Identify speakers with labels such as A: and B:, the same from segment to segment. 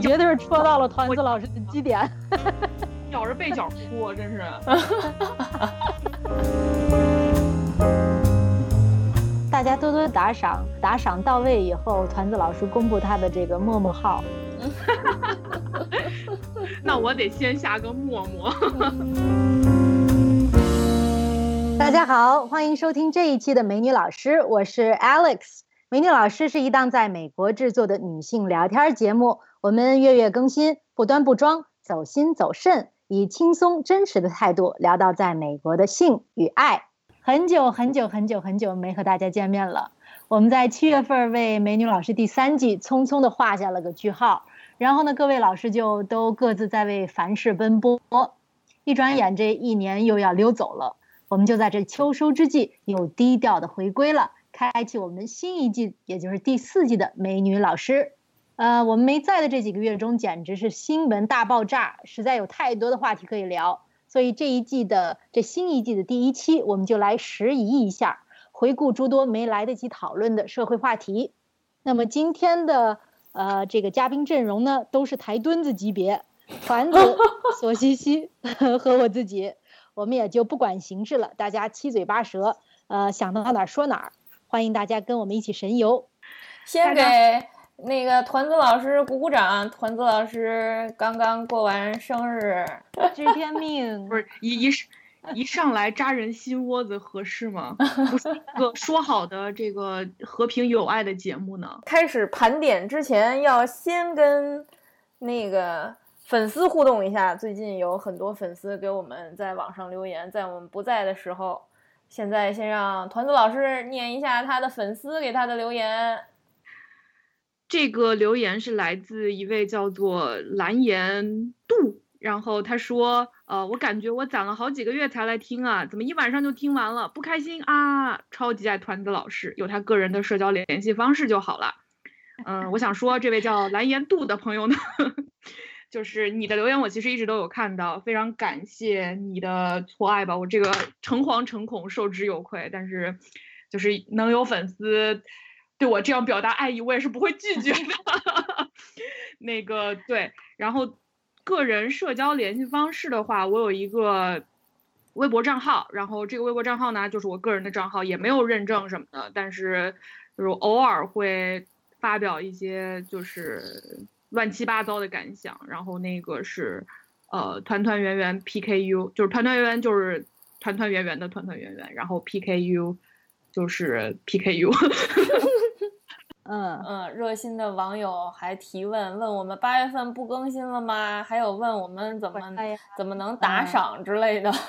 A: 这绝对是戳到了团子老师的基点，
B: 咬着被角哭，真是。
A: 大家多多打赏，打赏到位以后，团子老师公布他的这个陌陌号。
B: 那我得先下个陌陌。
A: 大家好，欢迎收听这一期的美女老师，我是 Alex。美女老师是一档在美国制作的女性聊天节目，我们月月更新，不端不装，走心走肾，以轻松真实的态度聊到在美国的性与爱。很久很久很久很久没和大家见面了。我们在七月份为《美女老师》第三季匆匆的画下了个句号，然后呢，各位老师就都各自在为凡事奔波。一转眼，这一年又要溜走了。我们就在这秋收之际，又低调的回归了，开启我们新一季，也就是第四季的《美女老师》。呃，我们没在的这几个月中，简直是新闻大爆炸，实在有太多的话题可以聊。所以这一季的这新一季的第一期，我们就来拾遗一下，回顾诸多没来得及讨论的社会话题。那么今天的呃这个嘉宾阵容呢，都是台墩子级别，团子、索西西和我自己，我们也就不管形式了，大家七嘴八舌，呃想到哪儿说哪儿，欢迎大家跟我们一起神游。
C: 先给。那个团子老师鼓鼓掌，团子老师刚刚过完生日，
A: 知天命
B: 不是一一一上来扎人心窝子合适吗？不是一个说好的这个和平友爱的节目呢？
C: 开始盘点之前，要先跟那个粉丝互动一下。最近有很多粉丝给我们在网上留言，在我们不在的时候，现在先让团子老师念一下他的粉丝给他的留言。
B: 这个留言是来自一位叫做蓝颜度，然后他说：“呃，我感觉我攒了好几个月才来听啊，怎么一晚上就听完了？不开心啊！超级爱团子老师，有他个人的社交联系方式就好了。嗯，我想说，这位叫蓝颜度的朋友呢，就是你的留言，我其实一直都有看到，非常感谢你的错爱吧，我这个诚惶诚恐，受之有愧，但是就是能有粉丝。”对我这样表达爱意，我也是不会拒绝的。那个对，然后个人社交联系方式的话，我有一个微博账号，然后这个微博账号呢，就是我个人的账号，也没有认证什么的，但是就是偶尔会发表一些就是乱七八糟的感想。然后那个是呃团团圆圆 PKU，就是团团圆圆就是团团圆圆的团团圆圆，然后 PKU 就是 PKU。
C: 嗯嗯，热心的网友还提问问我们八月份不更新了吗？还有问我们怎么怎么能打赏之类的。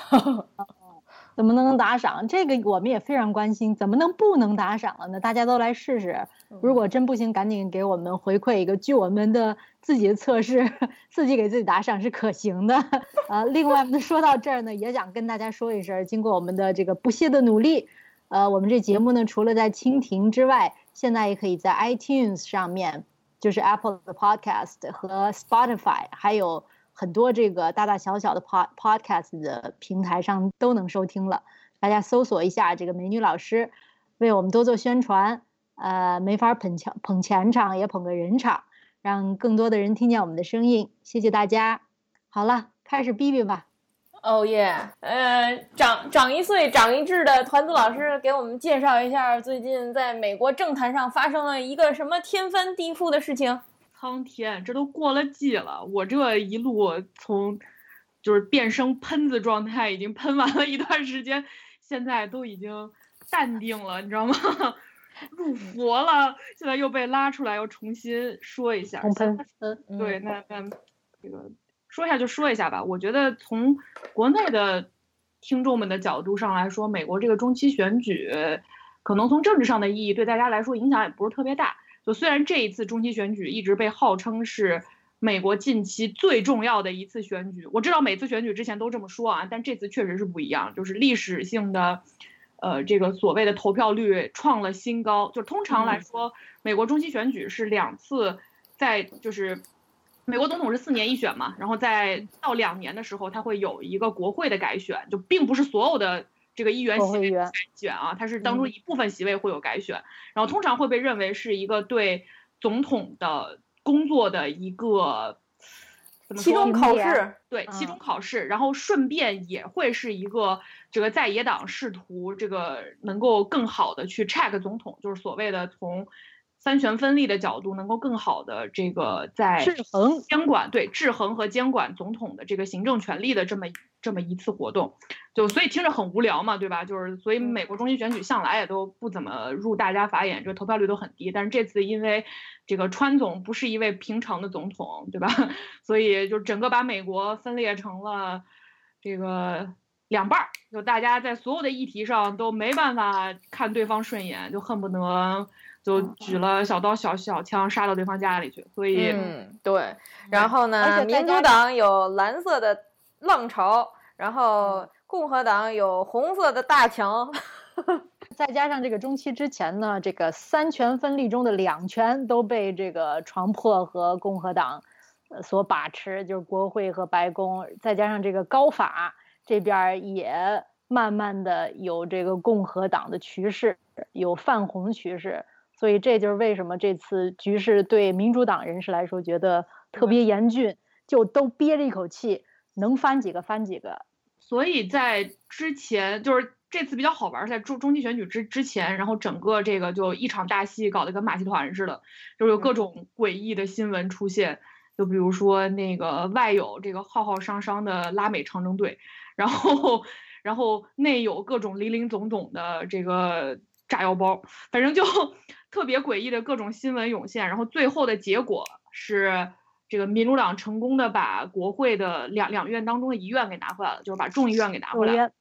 A: 怎么能打赏？这个我们也非常关心。怎么能不能打赏了呢？大家都来试试。如果真不行，赶紧给我们回馈一个。据我们的自己的测试，自己给自己打赏是可行的。啊，另外呢，说到这儿呢，也想跟大家说一声，经过我们的这个不懈的努力，呃，我们这节目呢，除了在蜻蜓之外。现在也可以在 iTunes 上面，就是 Apple 的 Podcast 和 Spotify，还有很多这个大大小小的 Pod Podcast 的平台上都能收听了。大家搜索一下这个美女老师，为我们多做宣传。呃，没法捧钱捧钱场，也捧个人场，让更多的人听见我们的声音。谢谢大家。好了，开始逼逼吧。
C: 哦耶，呃，长长一岁长一智的团子老师给我们介绍一下，最近在美国政坛上发生了一个什么天翻地覆的事情？
B: 苍天，这都过了季了，我这一路从就是变声喷子状态已经喷完了一段时间，现在都已经淡定了，你知道吗？入佛了，现在又被拉出来，又重新说一下。
A: 喷，
B: 对，那那这个。说一下就说一下吧，我觉得从国内的听众们的角度上来说，美国这个中期选举，可能从政治上的意义对大家来说影响也不是特别大。就虽然这一次中期选举一直被号称是美国近期最重要的一次选举，我知道每次选举之前都这么说啊，但这次确实是不一样，就是历史性的，呃，这个所谓的投票率创了新高。就通常来说，美国中期选举是两次在就是。美国总统是四年一选嘛，然后在到两年的时候，他会有一个国会的改选，就并不是所有的这个议员席位改选啊，它是当中一部分席位会有改选，然后通常会被认为是一个对总统的工作的一个怎么
C: 期中？考试，
B: 对，期
A: 嗯
B: 中考试，然后顺便也会是一个这个在野党试图这个能够更好的去 check 总统，就是所谓的从三权分立的角度，能够更好的这个在
A: 制衡
B: 监管对制衡和监管总统的这个行政权力的这么这么一次活动，就所以听着很无聊嘛，对吧？就是所以
A: 嗯
B: 美国中期选举向来也都不怎么入大家法眼，这个投票率都很低。但是这次因为这个川总不是一位平常的总统，对吧？所以就整个把美国分裂成了这个两半儿，就大家在所有的议题上都没办法看对方顺眼，就恨不得就举了小刀小小枪杀到对方家里去。所以，
C: 嗯，对。然后呢，民主党有蓝色的浪潮，然后共和党有红色的大墙。
A: 再加上这个中期之前呢，这个三权分立中的两权都被这个床破和共和党呃所把持，就是国会和白宫，再加上这个高法这边儿也慢慢的有这个共和党的趋势，有泛红趋势，所以这就是为什么这次局势对民主党人士来说觉得特别严峻，就都憋着一口气，能翻几个翻几个。
B: 所以在之前就是这次比较好玩儿，在中中期选举之之前，然后整个这个就一场大戏搞得跟马戏团似的，就是有各种诡异的新闻出现，就比如说那个外有这个浩浩汤汤的拉美长征队，然后 然后内有各种林林总总的这个炸药包，反正就特别诡异的各种新闻涌现，然后最后的结果是。这个民主党成功的把国会的两两院当中的一院给拿回来了，就是把众议院给拿回来了。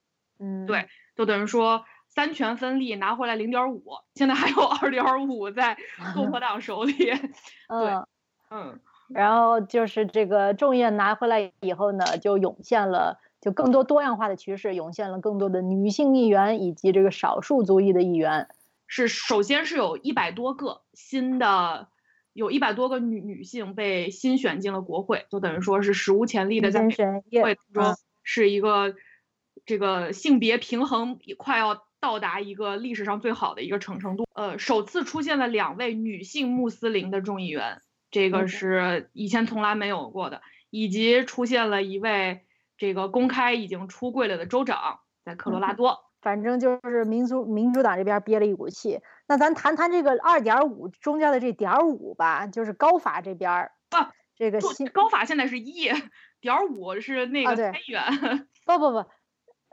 B: 对就等于说三权分立拿回来零点五，现在还有二点五在 共和党手里。
A: 嗯。
B: 嗯，
A: 然后就是这个众议院拿回来以后呢，就涌现了就更多多样化的趋势，涌现了更多的女性议员以及这个少数族裔的议员。
B: 是首先是有一百多个新的，有一百多个女女性被新选进了国会，就等于说是史无前例的在国会中是一个这个性别平衡快要到达一个历史上最好的一个程程度。呃，首次出现了两位女性穆斯林的众议员，这个
A: 嗯
B: 是以前从来没有过的，以及出现了一位这个公开已经出柜了的州长，在科罗拉多。
A: 反正就是民族民主党这边憋了一股气。那咱谈谈这个二点五中间的这点五吧，就是高法这边儿
B: 啊，
A: 这个新
B: 高法现在是一点五是那个
A: 啊对
B: 参议员，
A: 不不不，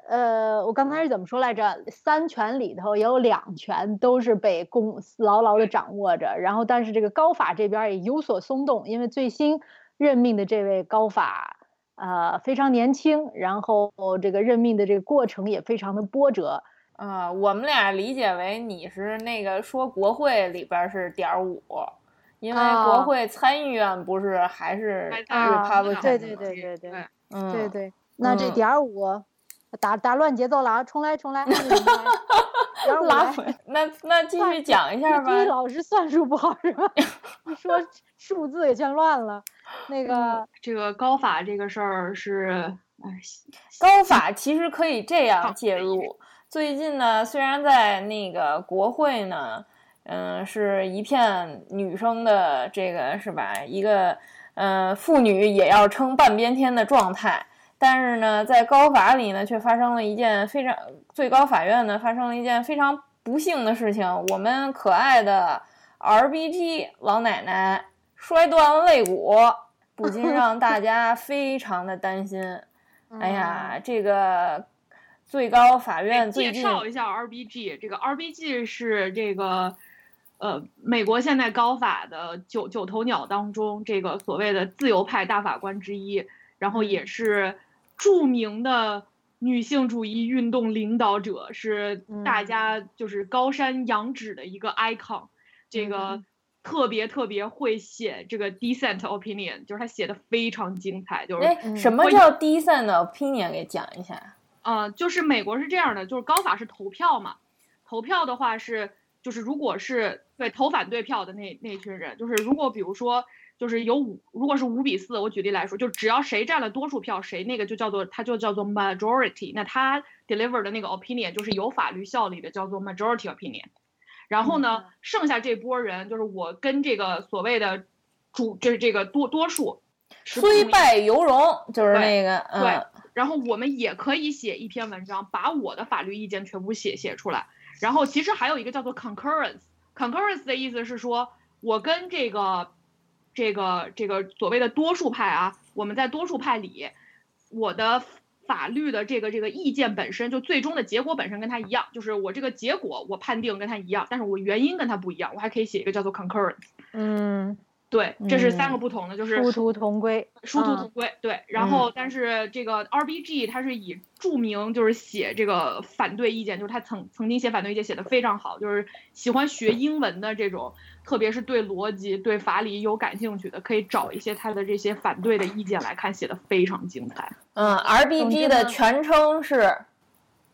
A: 呃，我刚才是怎么说来着？三权里头有两权都是被公牢牢的掌握着，然后但是这个高法这边儿也有所松动，因为最新任命的这位高法，呃，非常年轻，然后这个任命的这个过程也非常的波折。
C: 啊、我们俩理解为你是那个说国会里边是点五，因为
A: 啊
C: 国会参议院不是还是
A: 对
C: 的吗
A: 对对对对
B: 对
C: 嗯，
A: 对对，那这
C: 嗯
A: 点儿五打打乱节奏了啊，重来重来，按着你们来点儿五来
C: 拉回。那那继续讲一下吧
A: 这。老师算术不好是吧？一说数字也全乱了。那个
B: 这个高法这个事儿是，哎，
C: 高法其实可以这样介入。最近呢，虽然在那个国会呢，嗯、是一片女生的这个是吧，一个呃妇女也要撑半边天的状态，但是呢，在高法里呢，却发生了一件非常最高法院呢发生了一件非常不幸的事情，我们可爱的 RBG 老奶奶摔断了肋骨，不禁 让大家非常的担心。哎呀，这个最高法院最
B: 介绍一下 RBG，这个 RBG 是这个呃美国现在高法的九九头鸟当中这个所谓的自由派大法官之一，然后也是著名的女性主义运动领导者，是大
A: 嗯
B: 家就是高山仰止的一个 icon，这个
A: 嗯。
B: 特别特别会写这个 decent opinion，就是他写的非常精彩，就是
C: 什么叫 decent opinion？给讲一下。
B: 呃，就是美国是这样的，就是高法是投票嘛，投票的话是就是如果是对投反对票的那那群人，就是如果比如说就是有五，如果是五比四，我举例来说，就只要谁占了多数票，谁那个就叫做它就叫做 majority，那他 deliver 的那个 opinion 就是有法律效力的，叫做 majority opinion。然后呢，剩下这波人就是我跟这个所谓的主就是这个多多数，
C: 虽败犹荣，就是那个
B: 对。然后我们也可以写一篇文章，把我的法律意见全部写写出来。然后其实还有一个叫做 concurrence，concurrence 的意思是说，我跟这个这个这个所谓的多数派啊，我们在多数派里，我的。法律的这个这个意见本身就最终的结果本身跟他一样，就是我这个结果我判定跟他一样，但是我原因跟他不一样，我还可以写一个叫做 concurrence。
A: 嗯，
B: 对，这是三个不同的，就是
A: 殊途同归，
B: 殊途同归。对，然后但是这个 RBG 它是以著名就是写这个反对意见，就是他曾曾经写反对意见写的非常好，就是喜欢学英文的这种。特别是对逻辑、对法理有感兴趣的，可以找一些他的这些反对的意见来看，写的非常精彩。
C: 嗯，RBG 的全称是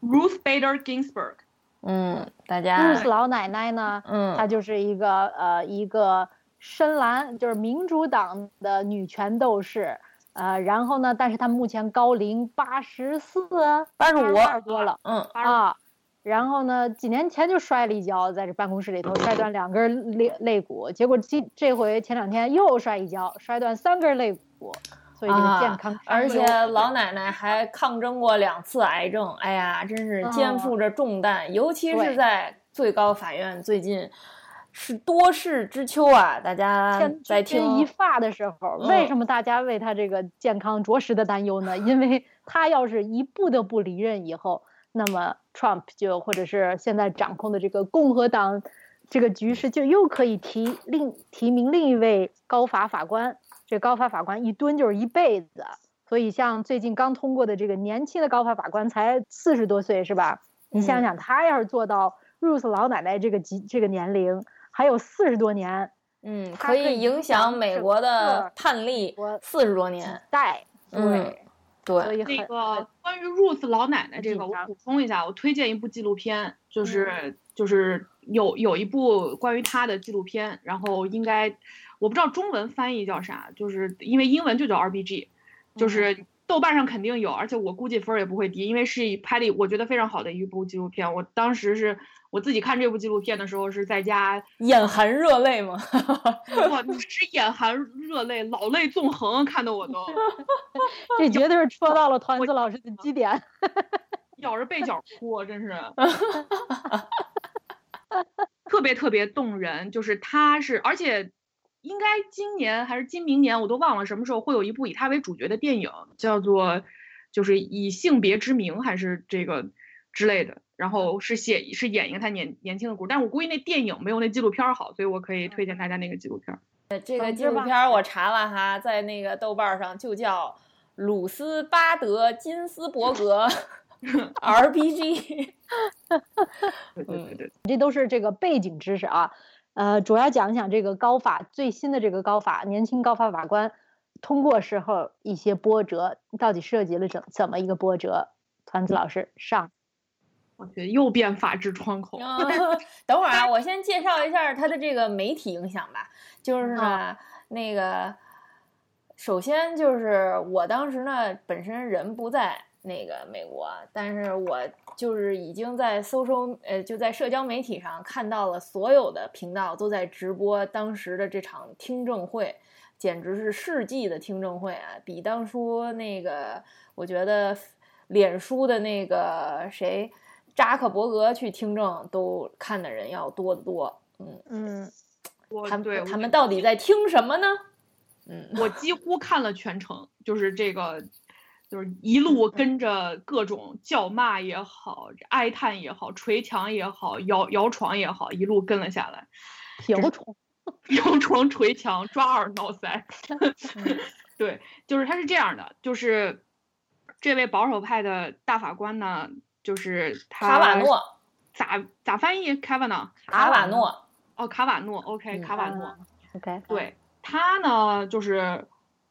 B: Ruth Bader Ginsburg。
C: 嗯，大家
A: Ruth 老奶奶呢？
C: 嗯，
A: 她就是一个呃一个深蓝，就是民主党的女权斗士。呃，然后呢，但是她目前高龄八十四、
C: 八十五
A: 多了。
C: 嗯
A: 啊。然后呢？几年前就摔了一跤，在这办公室里头摔断两根肋肋骨，结果今这回前两天又摔一跤，摔断三根肋骨，所以这个健康。
C: 而且老奶奶还抗争过两次癌症，哎呀，真是肩负着重担，尤其是在最高法院最近是多事之秋啊！大家在听
A: 一发的时候，为什么大家为他这个健康着实的担忧呢？因为他要是一不得不离任以后。那么，Trump 就或者是现在掌控的这个共和党，这个局势就又可以提另提名另一位高法法官。这高法法官一蹲就是一辈子。所以，像最近刚通过的这个年轻的高法法官才四十多岁，是吧？你想想，他要是做到 Ruth 老奶奶这个级这个年龄，还有四十多年，
C: 嗯，可以影响美国的判例四十多年
A: 代，对。
C: 对，
B: 那个关于 Ruth 老奶奶这个，我补充一下，我推荐一部纪录片，就是就是有有一部关于她的纪录片，然后应该我不知道中文翻译叫啥，就是因为英文就叫 RBG，就是豆瓣上肯定有，而且我估计分儿也不会低，因为是拍的我觉得非常好的一部纪录片，我当时是。我自己看这部纪录片的时候是在家
C: 眼含热泪吗？
B: 哇，你是眼含热泪，老泪纵横，看得我都。
A: 这绝对是戳到了团子老师的基点，
B: 咬着被角哭，真是。特别特别动人，就是他是，而且应该今年还是今明年，我都忘了什么时候会有一部以他为主角的电影，叫做就是以性别之名还是这个之类的。然后是写是演一个他年年轻的故事，但是我估计那电影没有那纪录片好，所以我可以推荐大家那个纪录片。
C: 这个纪录片我查了哈，在那个豆瓣上就叫鲁斯巴德金斯伯格 RPG。
B: 对对对对，
A: 这都是这个背景知识啊。呃，主要讲一讲这个高法最新的这个高法年轻高法法官通过时候一些波折，到底涉及了怎怎么一个波折？团子老师上。
B: 我觉得又变法治窗口。
C: 等会儿啊，我先介绍一下他的这个媒体影响吧。就是呢，那个首先就是我当时呢本身人不在那个美国，但是我就是已经在搜搜呃就在社交媒体上看到了所有的频道都在直播当时的这场听证会，简直是世纪的听证会啊！比当初那个我觉得脸书的那个谁。扎克伯格去听证都看的人要多得多，嗯
A: 嗯，
C: 他们他们到底在听什么呢？嗯，
B: 我 几乎看了全程，就是这个，就是一路跟着各种叫骂也好，哀叹也好，捶墙也好，摇摇床也好，一路跟了下来。
A: 摇床，
B: 摇床捶墙，抓耳挠腮。对，就是他是这样的，就是这位保守派的大法官呢。就是卡
C: 瓦诺，
B: 咋咋翻译？卡瓦诺，
C: 卡瓦诺，
B: 哦，卡瓦诺，OK，卡瓦诺
A: ，OK，
B: 对他呢，就是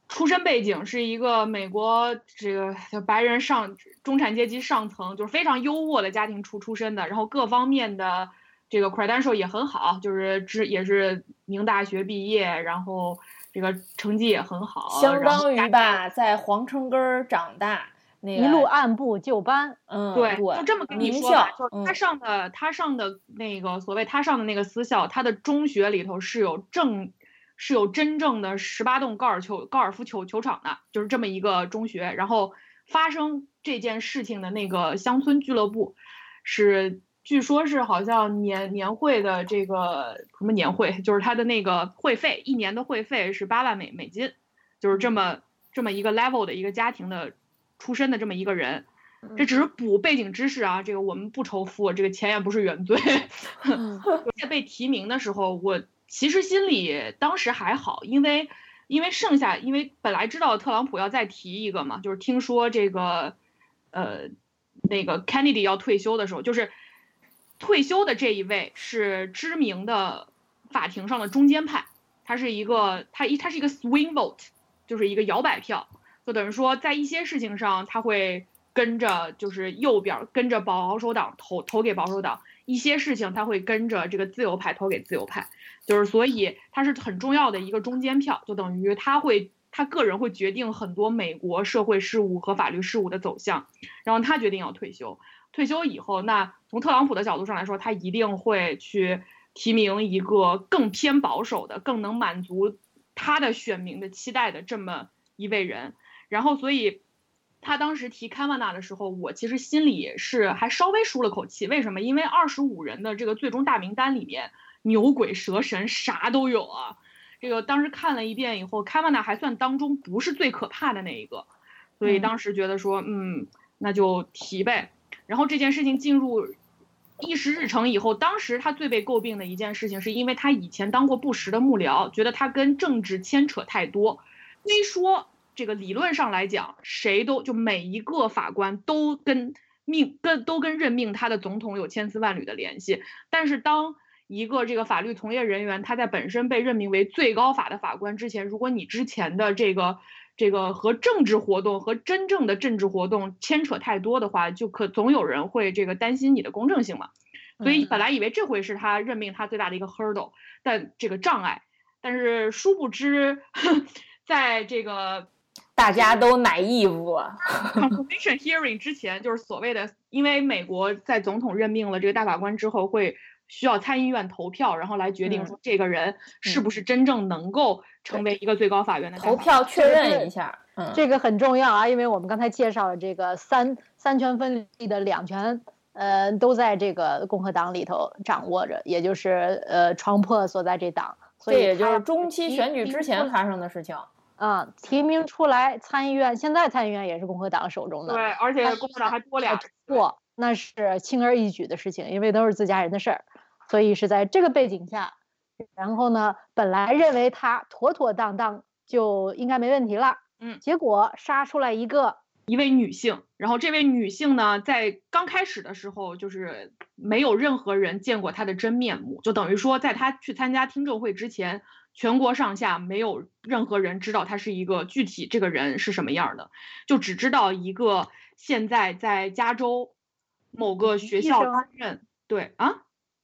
B: 出身背景是一个美国这个白人上中产阶级上层，就是非常优渥的家庭出出身的，然后各方面的这个 credential 也很好，就是知也是名大学毕业，然后这个成绩也很好，
C: 相当于吧，在皇城根儿长大。
A: 一路按部就班，
C: 嗯，
B: 对，就这么跟你说吧，就他上的他上的那个所谓他上的那个私校，他的中学里头是有正是有真正的十八洞高尔球高尔夫球球场的，就是这么一个中学。然后发生这件事情的那个乡村俱乐部，是据说是好像年年会的这个什么年会，就是他的那个会费，一年的会费是八万美美金，就是这么这么一个 level 的一个家庭的出身的这么一个人。这只是补背景知识啊，这个我们不仇富，这个钱也不是原罪。在被提名的时候，我其实心里当时还好，因为因为剩下，因为本来知道特朗普要再提一个嘛，就是听说这个呃那个 Kennedy 要退休的时候，就是退休的这一位是知名的法庭上的中间派，他是一个他一他是一个 swing vote，就是一个摇摆票，就等于说在一些事情上他会。跟着就是右边跟着保守党投投给保守党，一些事情他会跟着这个自由派投给自由派，就是所以他是很重要的一个中间票，就等于他会他个人会决定很多美国社会事务和法律事务的走向，然后他决定要退休，退休以后，那从特朗普的角度上来说，他一定会去提名一个更偏保守的、更能满足他的选民的期待的这么一位人，然后所以。他当时提卡瓦纳的时候，我其实心里是还稍微舒了口气。为什么？因为二十五人的这个最终大名单里面，牛鬼蛇神啥都有啊。这个当时看了一遍以后，卡瓦纳还算当中不是最可怕的那一个，所以当时觉得说，嗯，那就提呗。然后这件事情进入议事日程以后，当时他最被诟病的一件事情，是因为他以前当过布什的幕僚，觉得他跟政治牵扯太多，虽说。这个理论上来讲，谁都就每一个法官都跟命跟都跟任命他的总统有千丝万缕的联系。但是，当一个这个法律从业人员他在本身被任命为最高法的法官之前，如果你之前的这个这个和政治活动和真正的政治活动牵扯太多的话，就可总有人会这个担心你的公正性嘛。所以本来以为这回是他任命他最大的一个 hurdle，但这个障碍，但是殊不知，在这个。
C: 大家都奶义务。
B: Confirmation hearing 之前就是所谓的，因为美国在总统任命了这个大法官之后，会需要参议院投票，然后来决定说这个人是不是真正能够成为一个最高法院的
C: 投票确认一下。嗯，
A: 这个很重要啊，因为我们刚才介绍了这个三三权分立的两权，呃，都在这个共和党里头掌握着，也就是呃，床破所在这党。
C: 所以也就是中期选举之前发生的事情。
A: 啊，提名出来参议院，现在参议院也是共和党手中的。
B: 对，而且共和党还多俩
A: 错，那是轻而易举的事情，因为都是自家人的事儿。所以是在这个背景下，然后呢，本来认为他妥妥当当就应该没问题了，
B: 嗯，
A: 结果杀出来一个
B: 一位女性，然后这位女性呢，在刚开始的时候就是没有任何人见过她的真面目，就等于说在她去参加听证会之前。全国上下没有任何人知道他是一个具体这个人是什么样的，就只知道一个现在在加州某个学校担任对啊，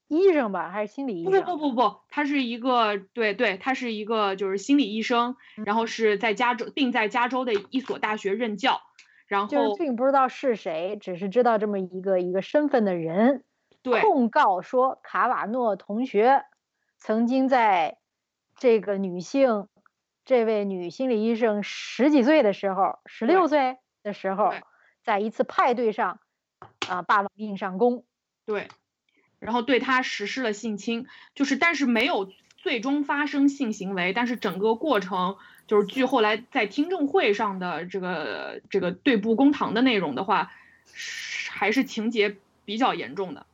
A: 医生吧还是心理医
B: 生？不不不不，他是一个对对，他是一个就是心理医生，然后是在加州并在加州的一所大学任教，然后
A: 并不知道是谁，只是知道这么一个一个身份的人，
B: 对，
A: 控告说卡瓦诺同学曾经在。这个女性，这位女心理医生十几岁的时候，十六岁的时候，在一次派对上，啊，霸王硬上弓，
B: 对，然后对她实施了性侵，就是但是没有最终发生性行为，但是整个过程就是据后来在听证会上的这个这个对簿公堂的内容的话，还是情节比较严重的。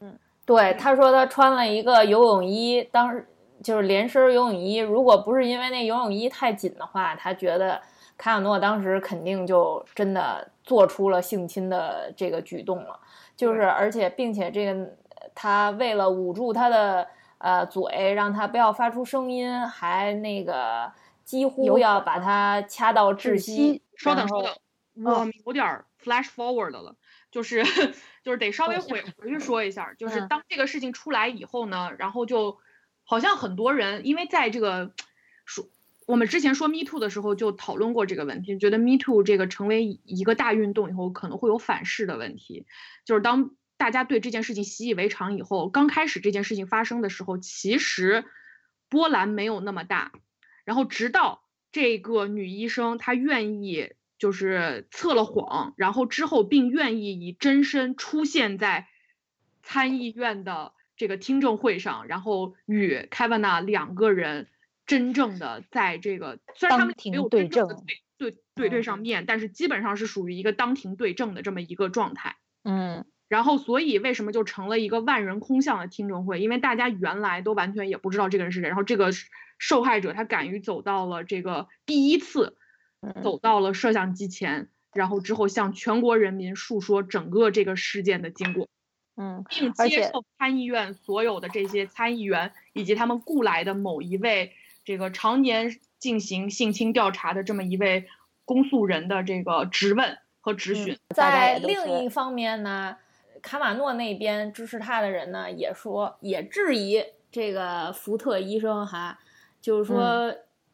C: 嗯，对，他说他穿了一个游泳衣，当时。就是连身游泳衣，如果不是因为那游泳衣太紧的话，他觉得卡卡诺当时肯定就真的做出了性侵的这个举动了。就是而且并且这个他为了捂住他的呃嘴，让他不要发出声音，还那个几乎要把他掐到窒息。
B: 稍等稍等，我有点 flash forward 了，就是 就是得稍微回回去说一下，就是当这个事情出来以后呢，然后就。好像很多人，因为在这个说我们之前说 Me Too 的时候就讨论过这个问题，觉得 Me Too 这个成为一个大运动以后，可能会有反噬的问题。就是当大家对这件事情习以为常以后，刚开始这件事情发生的时候，其实波澜没有那么大。然后直到这个女医生她愿意就是测了谎，然后之后并愿意以真身出现在参议院的这个听证会上，然后与凯文娜两个人真正的在这个虽然他们没有
A: 对
B: 证对对对对上面，但是基本上是属于一个当庭对证的这么一个状态。
A: 嗯。
B: 然后，所以为什么就成了一个万人空巷的听证会？因为大家原来都完全也不知道这个人是谁。然后，这个受害者他敢于走到了这个第一次，走到了摄像机前，然后之后向全国人民述说整个这个事件的经过，
A: 嗯，
B: 并接受参议院所有的这些参议员以及他们雇来的某一位这个常年进行性侵调查的这么一位公诉人的这个质问和质询。
C: 在另一方面呢？卡马诺那边支持他的人呢，也说也质疑这个福特医生哈，就是说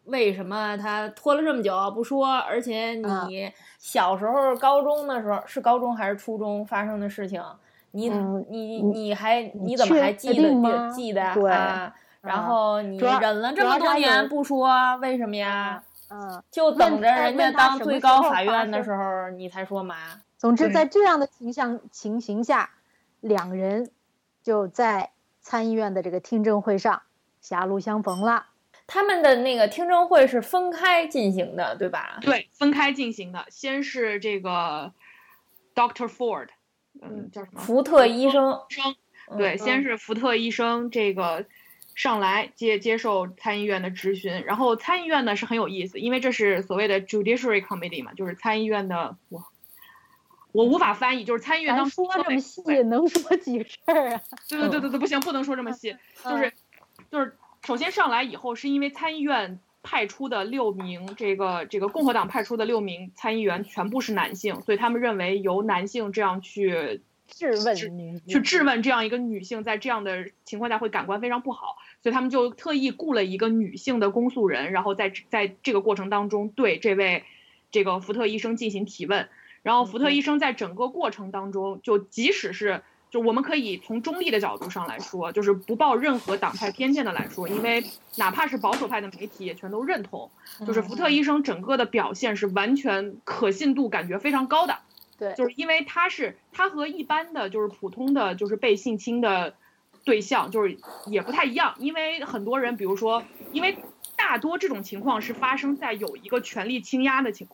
C: 为什么他拖了这么久不说？而且你小时候高中的时候是高中还是初中发生的事情，你你你还你怎么还记得记得啊？然后你忍了这么多年不说，为什么呀？
A: 嗯，
C: 就等着人家当最高法院的时候你才说嘛。
A: 总之，在这样的形象情形下，两人就在参议院的这个听证会上狭路相逢了。
C: 他们的那个听证会是分开进行的，对吧？
B: 对，分开进行的。先是这个 Doctor Ford，嗯，叫什么？
C: 福特医生。
B: 生。对，先是福特医生这个上来接接受参议院的质询，然后参议院呢是很有意思，因为这是所谓的 Judiciary Committee 嘛，就是参议院的我。我无法翻译，就是参议院当
A: 说这么细，能说几个事儿啊？
B: 对对对对对，不行，不能说这么细。就是，就是，首先上来以后，是因为参议院派出的六名这个这个共和党派出的六名参议员全部是男性，所以他们认为由男性这样去
A: 质问女，
B: 去质问这样一个女性，在这样的情况下会感官非常不好，所以他们就特意雇了一个女性的公诉人，然后在在这个过程当中对这位这个福特医生进行提问。然后福特医生在整个过程当中，就即使是就我们可以从中立的角度上来说，就是不抱任何党派偏见的来说，因为哪怕是保守派的媒体也全都认同，就是福特医生整个的表现是完全可信度感觉非常高的。
A: 对，
B: 就是因为他是他和一般的就是普通的就是被性侵的对象就是也不太一样，因为很多人比如说，因为大多这种情况是发生在有一个权力倾压的情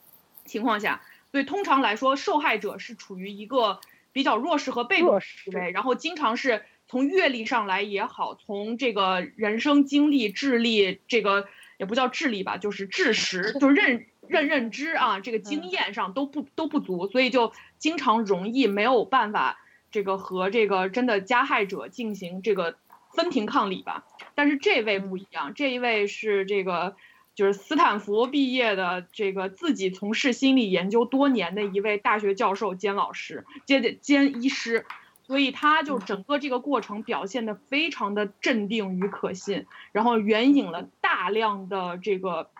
B: 情况下。所以通常来说，受害者是处于一个比较弱势和被动思维，然后经常是从阅历上来也好，从这个人生经历、智力，这个也不叫智力吧，就是智识，就认认认知啊，这个经验上都不都不足，所以就经常容易没有办法这个和这个真的加害者进行这个分庭抗礼吧。但是这位不一样，这一位是这个。就是斯坦福毕业的这个自己从事心理研究多年的一位大学教授兼老师兼兼医师，所以他就整个这个过程表现的非常的镇定与可信，然后援引了大量的这个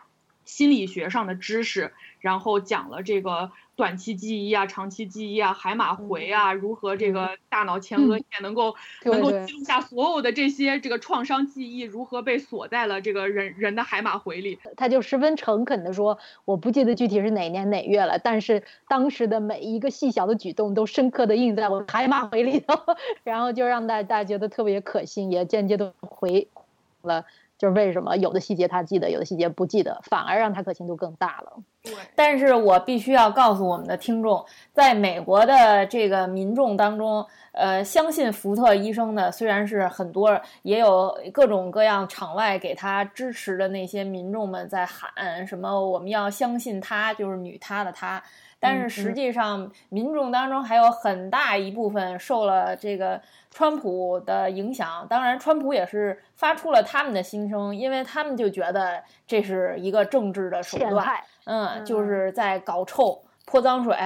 B: 心理学上的知识，然后讲了这个。短期记忆啊，长期记忆啊，海马回啊，如何这个大脑前额叶能够能够记录下所有的这些这个创伤记忆，如何被锁在了这个人人的海马回里？
A: 他就十分诚恳的说：“我不记得具体是哪年哪月了，但是当时的每一个细小的举动都深刻的印在我海马回里头。”然后就让大大家觉得特别可信，也间接的回了。就是为什么有的细节他记得，有的细节不记得，反而让他可信度更大了。
B: 对，
C: 但是我必须要告诉我们的听众，在美国的这个民众当中，呃，相信福特医生的虽然是很多，也有各种各样场外给他支持的那些民众们在喊什么，我们要相信他，就是女他的他。但是实际上，民众当中还有很大一部分受了这个川普的影响。当然，川普也是发出了他们的心声，因为他们就觉得这是一个政治的手段，嗯，就是在搞臭、泼脏水。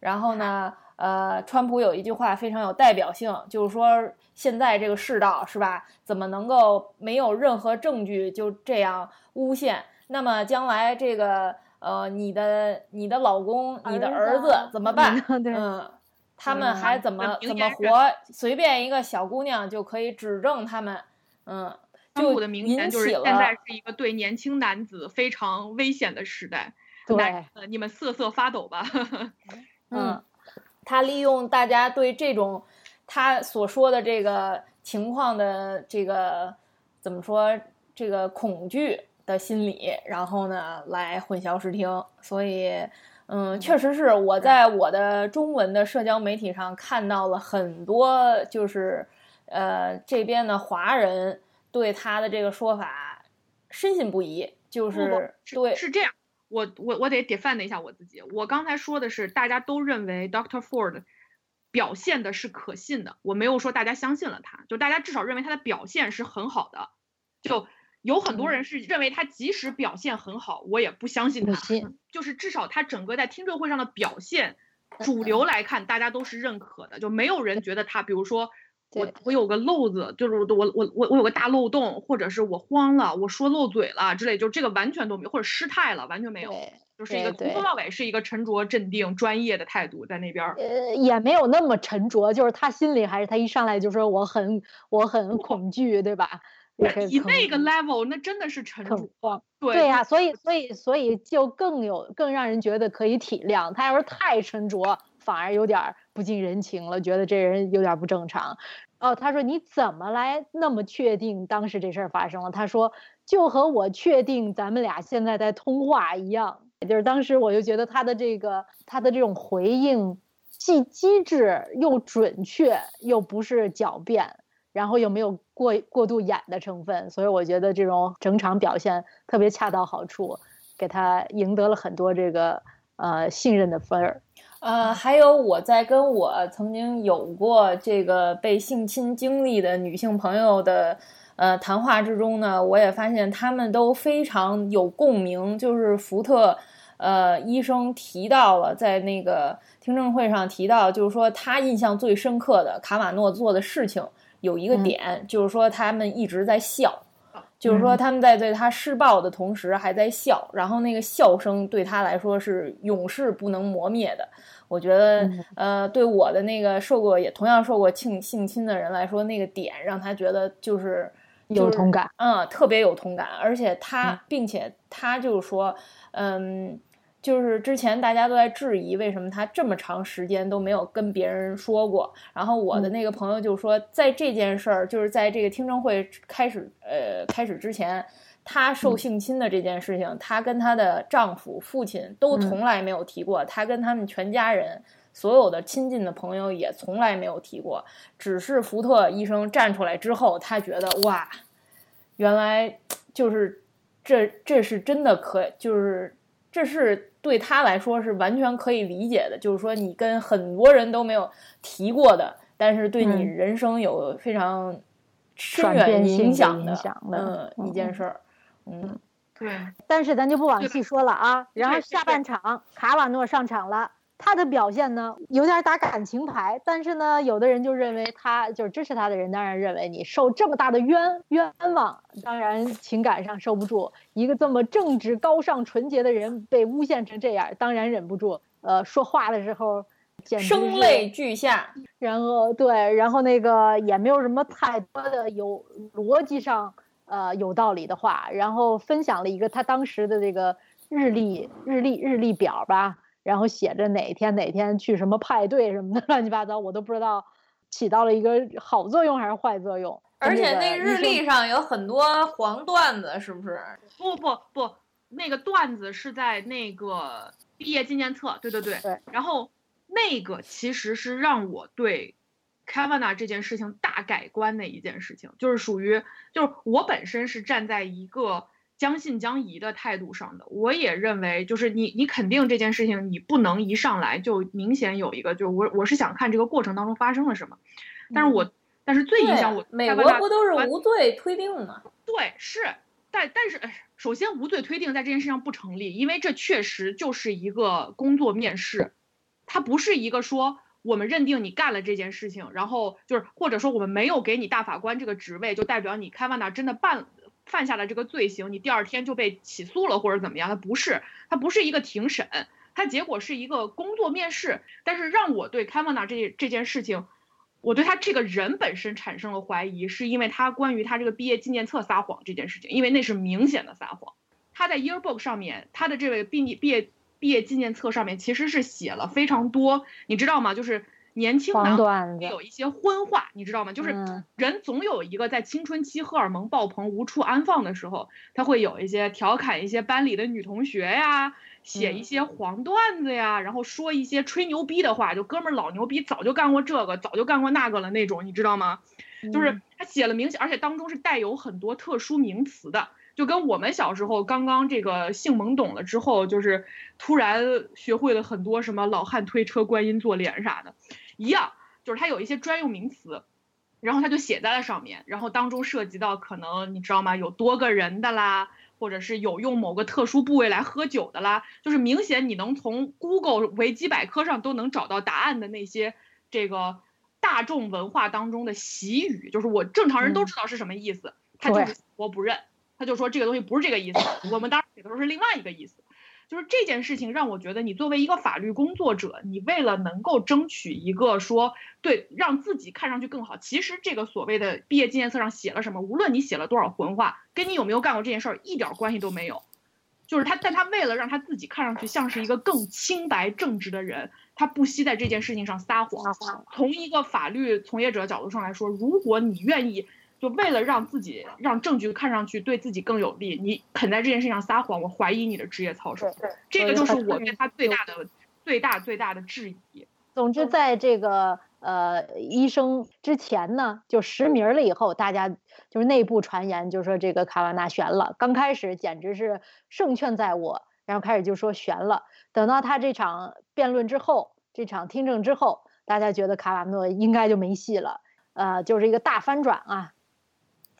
C: 然后呢，呃，川普有一句话非常有代表性，就是说现在这个世道是吧？怎么能够没有任何证据就这样诬陷？那么将来这个。呃，你的你的老公，你的儿子怎么 办？嗯，他们还怎么怎么活？随便一个小姑娘就可以指证他们。嗯，就
B: 的明显就是现在是一个对年轻男子非常危险的时代。
A: 对，
B: 你们瑟瑟发抖吧。
C: 嗯，他利用大家对这种他所说的这个情况的这个怎么说这个恐惧的心理，然后呢来混淆视听。所以，嗯，确实是我在我的中文的社交媒体上看到了很多，就是呃这边的华人对他的这个说法深信不疑，就是对
B: 是这样。我我我得 defend 一下我自己。我刚才说的是，大家都认为 Doctor Ford 表现的是可信的。我没有说大家相信了他，就大家至少认为他的表现是很好的。就有很多人是认为他即使表现很好，我也不相信他。就是至少他整个在听证会上的表现，主流来看大家都是认可的，就没有人觉得他，比如说。我我有个漏子，就是我我我我有个大漏洞，或者是我慌了，我说漏嘴了之类，就这个完全都没有，或者失态了，完全没有，就是一个从头到尾是一个沉着镇定、专业的态度在那边。
A: 呃，也没有那么沉着，就是他心里还是他一上来就说我很我很恐惧，对吧？
B: 以那个 level，那真的是沉着。对
A: 对呀，所以所以所以就更有更让人觉得可以体谅。他要是太沉着。反而有点不近人情了，觉得这人有点不正常。哦，他说你怎么来那么确定当时这事儿发生了？他说就和我确定咱们俩现在在通话一样。就是当时我就觉得他的这个他的这种回应既机智又准确，又不是狡辩，然后又没有过过度演的成分，所以我觉得这种整场表现特别恰到好处，给他赢得了很多这个呃信任的分儿。
C: 呃，还有我在跟我曾经有过这个被性侵经历的女性朋友的呃谈话之中呢，我也发现他们都非常有共鸣。就是福特呃医生提到了在那个听证会上提到，就是说他印象最深刻的卡瓦诺做的事情有一个点，就是说他们一直在笑。就是说，他们在对他施暴的同时还在笑，然后那个笑声对他来说是永世不能磨灭的。我觉得，呃，对我的那个受过也同样受过性性侵的人来说，那个点让他觉得就是
A: 有同感，
C: 嗯，特别有同感，而且他，并且他就是说，嗯。就是之前大家都在质疑为什么他这么长时间都没有跟别人说过，然后我的那个朋友就说，在这件事儿，就是在这个听证会开始呃开始之前，她受性侵的这件事情，她跟她的丈夫、父亲都从来没有提过，她跟他们全家人所有的亲近的朋友也从来没有提过，只是福特医生站出来之后，他觉得哇，原来就是这这是真的可就是这是。对他来说是完全可以理解的，就是说你跟很多人都没有提过的，但是对你人生有非常深远影响的嗯一件事儿，嗯，
B: 对。
A: 但是咱就不往细说了啊。然后下半场卡瓦诺上场了。他的表现呢，有点打感情牌，但是呢，有的人就认为他就是支持他的人，当然认为你受这么大的冤冤枉，当然情感上受不住。一个这么正直、高尚、纯洁的人被诬陷成这样，当然忍不住。呃，说话的时候，
C: 声泪俱下。
A: 然后对，然后那个也没有什么太多的有逻辑上呃有道理的话，然后分享了一个他当时的这个日历日历日历表吧。然后写着哪天哪天去什么派对什么的 乱七八糟，我都不知道起到了一个好作用还是坏作用。
C: 而且那日历上有很多黄段子，是不是？
B: 不不不，那个段子是在那个毕业纪念册。对对对。
A: 对。
B: 然后那个其实是让我对 Kavana 这件事情大改观的一件事情，就是属于就是我本身是站在一个。将信将疑的态度上的，我也认为，就是你，你肯定这件事情，你不能一上来就明显有一个，就是我，我是想看这个过程当中发生了什么。但是我，但是最影响我，
C: 美国不都是无罪推定吗？
B: 对，是，但但是，首先无罪推定在这件事上不成立，因为这确实就是一个工作面试，它不是一个说我们认定你干了这件事情，然后就是或者说我们没有给你大法官这个职位，就代表你开曼达真的办。犯下了这个罪行，你第二天就被起诉了或者怎么样？他不是，他不是一个庭审，他结果是一个工作面试。但是让我对 k a v a n a 这这件事情，我对他这个人本身产生了怀疑，是因为他关于他这个毕业纪念册撒谎这件事情，因为那是明显的撒谎。他在 yearbook 上面，他的这位毕业毕业毕业纪念册上面其实是写了非常多，你知道吗？就是年轻男有一些荤话，你知道吗？就是人总有一个在青春期荷尔蒙爆棚无处安放的时候，他会有一些调侃一些班里的女同学呀。写一些黄段子呀，然后说一些吹牛逼的话，就哥们儿老牛逼，早就干过这个，早就干过那个了那种，你知道吗？就是他写了明显，而且当中是带有很多特殊名词的，就跟我们小时候刚刚这个性懵懂了之后，就是突然学会了很多什么老汉推车、观音坐莲啥的一样，就是它有一些专用名词，然后它就写在了上面，然后当中涉及到可能你知道吗？有多个人的啦。或者是有用某个特殊部位来喝酒的啦，就是明显你能从 Google 维基百科上都能找到答案的那些这个大众文化当中的习语，就是我正常人都知道是什么意思，他就是我不认，他就说这个东西不是这个意思，我们当时写的时候是另外一个意思。就是这件事情让我觉得，你作为一个法律工作者，你为了能够争取一个说对让自己看上去更好，其实这个所谓的毕业纪念册上写了什么，无论你写了多少混话，跟你有没有干过这件事儿一点关系都没有。就是他，但他为了让他自己看上去像是一个更清白正直的人，他不惜在这件事情上撒谎。从一个法律从业者角度上来说，如果你愿意。就为了让自己让证据看上去对自己更有利，你肯在这件事情上撒谎，我怀疑你的职业操守。这个就是我对他最大的、最大、最大的质疑。
A: 总之，在这个呃医生之前呢，就实名了以后，大家就是内部传言，就说这个卡瓦纳悬了。刚开始简直是胜券在握，然后开始就说悬了。等到他这场辩论之后，这场听证之后，大家觉得卡瓦诺应该就没戏了。呃，就是一个大翻转啊。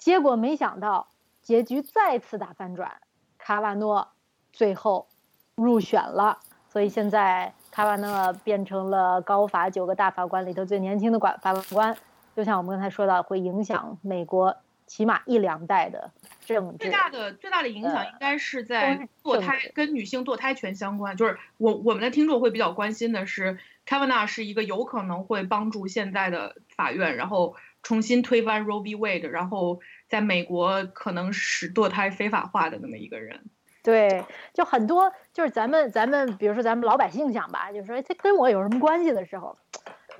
A: 结果没想到，结局再次大反转，卡瓦诺最后入选了。所以现在卡瓦诺变成了高法九个大法官里头最年轻的管法官。就像我们刚才说到，会影响美国起码一两代的政治。
B: 最大的最大的影响应该是在堕胎，跟女性堕胎权相关。就是我我们的听众会比较关心的是，卡瓦纳是一个有可能会帮助现在的法院，然后。重新推翻 Roe v. Wade，然后在美国可能使堕胎非法化的那么一个人，
A: 对，就很多就是咱们咱们比如说咱们老百姓想吧，就是说这跟我有什么关系的时候，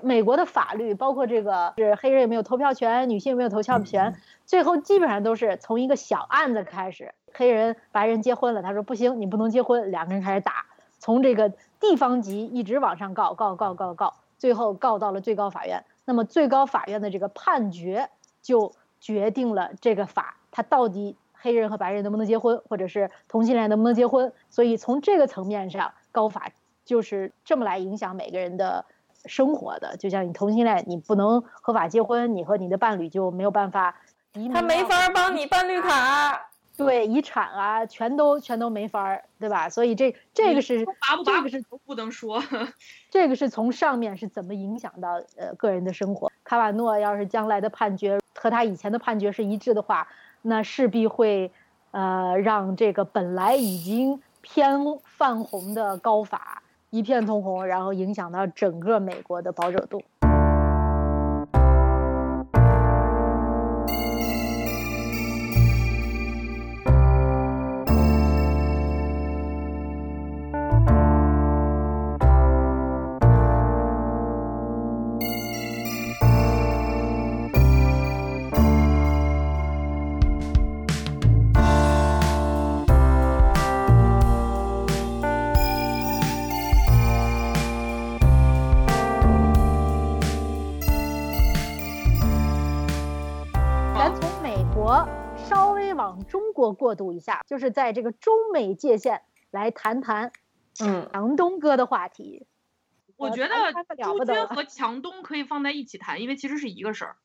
A: 美国的法律包括这个是黑人有没有投票权，女性有没有投票权，最后基本上都是从一个小案子开始，黑人白人结婚了，他说不行，你不能结婚，两个人开始打，从这个地方级一直往上告告告告告，最后告到了最高法院。那么最高法院的这个判决就决定了这个法，它到底黑人和白人能不能结婚，或者是同性恋能不能结婚。所以从这个层面上，高法就是这么来影响每个人的生活的。就像你同性恋，你不能合法结婚，你和你的伴侣就没有办法。
C: 他没法帮你办绿卡。
A: 对遗产啊，全都全都没法儿，对吧？所以这这个是这个是
B: 都不能说，
A: 这个是从上面是怎么影响到呃个人的生活。卡瓦诺要是将来的判决和他以前的判决是一致的话，那势必会呃让这个本来已经偏泛红的高法一片通红，然后影响到整个美国的保守度。过渡一下，就是在这个中美界限来谈谈，嗯，强东哥的话题。
B: 我觉得朱军和强东可以放在一起谈，因为其实是一个事儿，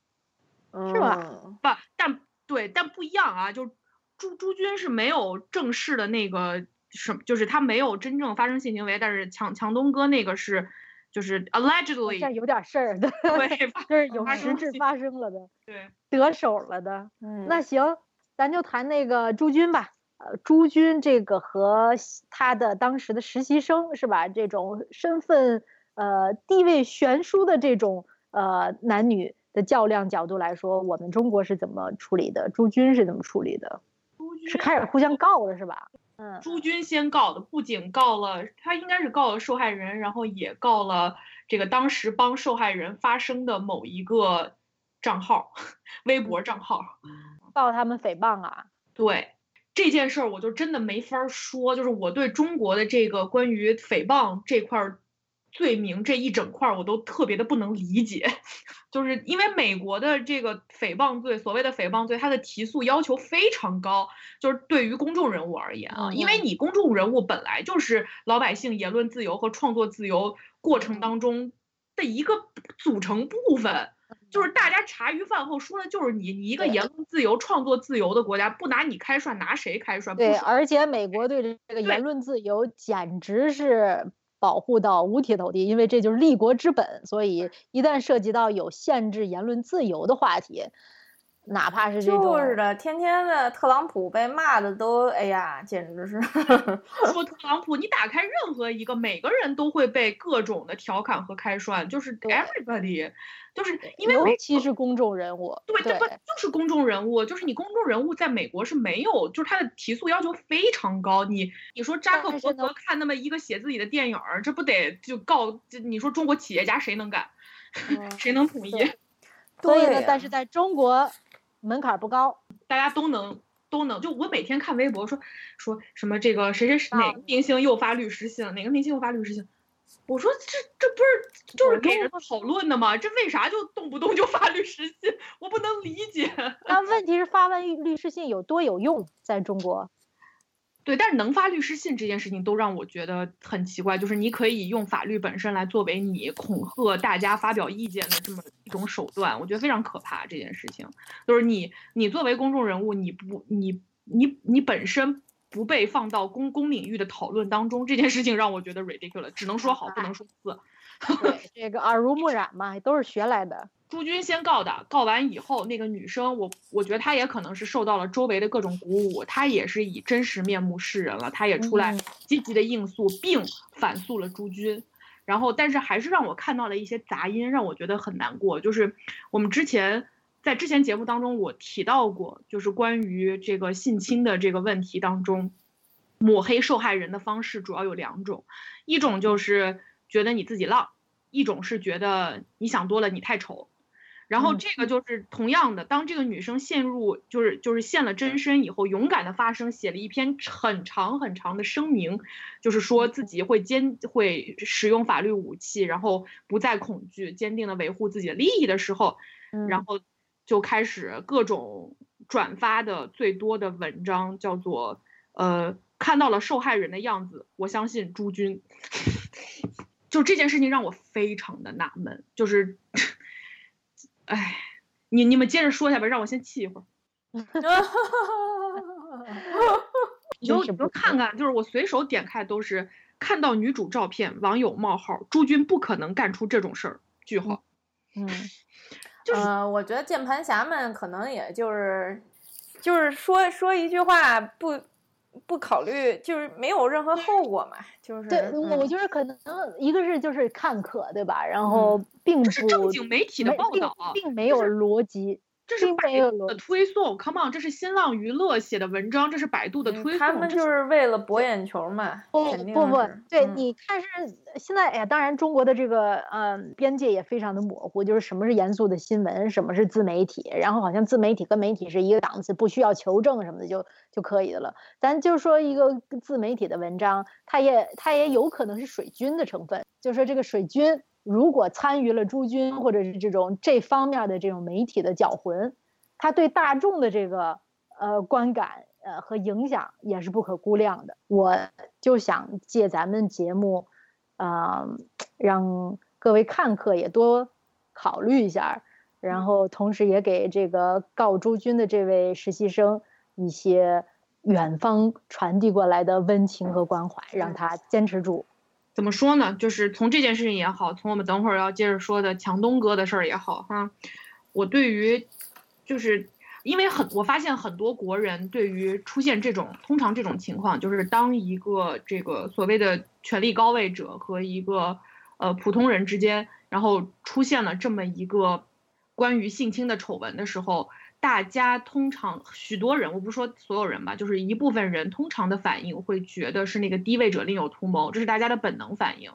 A: 是吧？
B: 不，但对，但不一样啊。就朱朱军是没有正式的那个什么，就是他没有真正发生性行为，但是强强东哥那个是，就是 allegedly
A: 有点事儿的，
B: 对，
A: 就是有实质发生了的，
B: 对，
A: 得手了的。嗯，那行。咱就谈那个朱军吧，呃，朱军这个和他的当时的实习生是吧？这种身份呃地位悬殊的这种呃男女的较量角度来说，我们中国是怎么处理的？朱军是怎么处理的？是开始互相告了是吧？嗯，
B: 朱军先告的，不仅告了他，应该是告了受害人，然后也告了这个当时帮受害人发声的某一个账号，微博账号，
A: 告他们诽谤啊。
B: 对这件事儿，我就真的没法说，就是我对中国的这个关于诽谤这块儿。罪名这一整块儿我都特别的不能理解，就是因为美国的这个诽谤罪，所谓的诽谤罪，它的提诉要求非常高，就是对于公众人物而言啊，因为你公众人物本来就是老百姓言论自由和创作自由过程当中的一个组成部分，就是大家茶余饭后说的就是你，你一个言论自由、创作自由的国家，不拿你开涮，拿谁开涮？
A: 对，而且美国对这个言论自由简直是。保护到五体投地，因为这就是立国之本。所以一旦涉及到有限制言论自由的话题，哪怕是这种，
C: 就是的，天天的特朗普被骂的都，哎呀，简直是
B: 说特朗普，你打开任何一个，每个人都会被各种的调侃和开涮，就是 everybody。就是因为
A: 尤其是公众人物，
B: 对对对，就是公众人物，就是你公众人物在美国是没有，就是他的提速要求非常高。你你说扎克伯格看那么一个写自己的电影，这不得就告？你说中国企业家谁能干？谁能同意？
A: 所以呢，但是在中国门槛不高，
B: 大家都能都能。就我每天看微博说说什么这个谁谁哪个明星又发律师信了，哪个明星又发律师信。我说这这不是就是给人讨论的吗？这为啥就动不动就发律师信？我不能理解。
A: 那问题是发完律师信有多有用？在中国，
B: 对，但是能发律师信这件事情都让我觉得很奇怪。就是你可以用法律本身来作为你恐吓大家发表意见的这么一种手段，我觉得非常可怕。这件事情就是你你作为公众人物，你不你你你本身。不被放到公公领域的讨论当中，这件事情让我觉得 ridiculous，只能说好不能说 次。
A: 对，这个耳濡目染嘛，都是学来的。
B: 朱军先告的，告完以后，那个女生，我我觉得她也可能是受到了周围的各种鼓舞，她也是以真实面目示人了，她也出来积极的应诉，并反诉了朱军。然后，但是还是让我看到了一些杂音，让我觉得很难过，就是我们之前。在之前节目当中，我提到过，就是关于这个性侵的这个问题当中，抹黑受害人的方式主要有两种，一种就是觉得你自己浪，一种是觉得你想多了，你太丑。然后这个就是同样的，当这个女生陷入就是就是现了真身以后，勇敢的发声，写了一篇很长很长的声明，就是说自己会坚会使用法律武器，然后不再恐惧，坚定的维护自己的利益的时候，然后。就开始各种转发的最多的文章叫做，呃，看到了受害人的样子，我相信朱军。就这件事情让我非常的纳闷，就是，哎，你你们接着说一下吧，让我先气一会儿。你就你就看看，就是我随手点开都是看到女主照片，网友冒号，朱军不可能干出这种事儿，句号。
A: 嗯。
C: 呃，我觉得键盘侠们可能也就是，就是说说一句话不不考虑，就是没有任何后果嘛，就是
A: 对，我觉得可能一个是就是看客，对吧？然后并不
B: 正经媒体的报道，
A: 并没有逻辑。
B: 这是百度的推送，Come on，这是新浪娱乐写的文章，这是百度的推送。
C: 他们就是为了博眼球嘛。
A: 不不不，对，你看是现在，哎呀，当然中国的这个嗯边界也非常的模糊，就是什么是严肃的新闻，什么是自媒体，然后好像自媒体跟媒体是一个档次，不需要求证什么的就就可以的了。咱就说一个自媒体的文章，它也它也有可能是水军的成分，就说这个水军。如果参与了朱军或者是这种这方面的这种媒体的搅浑，他对大众的这个呃观感呃和影响也是不可估量的。我就想借咱们节目，呃，让各位看客也多考虑一下，然后同时也给这个告朱军的这位实习生一些远方传递过来的温情和关怀，让他坚持住。
B: 怎么说呢？就是从这件事情也好，从我们等会儿要接着说的强东哥的事儿也好，哈，我对于，就是因为很，我发现很多国人对于出现这种通常这种情况，就是当一个这个所谓的权力高位者和一个呃普通人之间然后出现了这么一个关于性侵的丑闻的时候，大家通常许多人，我不是说所有人吧，就是一部分人通常的反应会觉得是那个低位者另有图谋，这是大家的本能反应。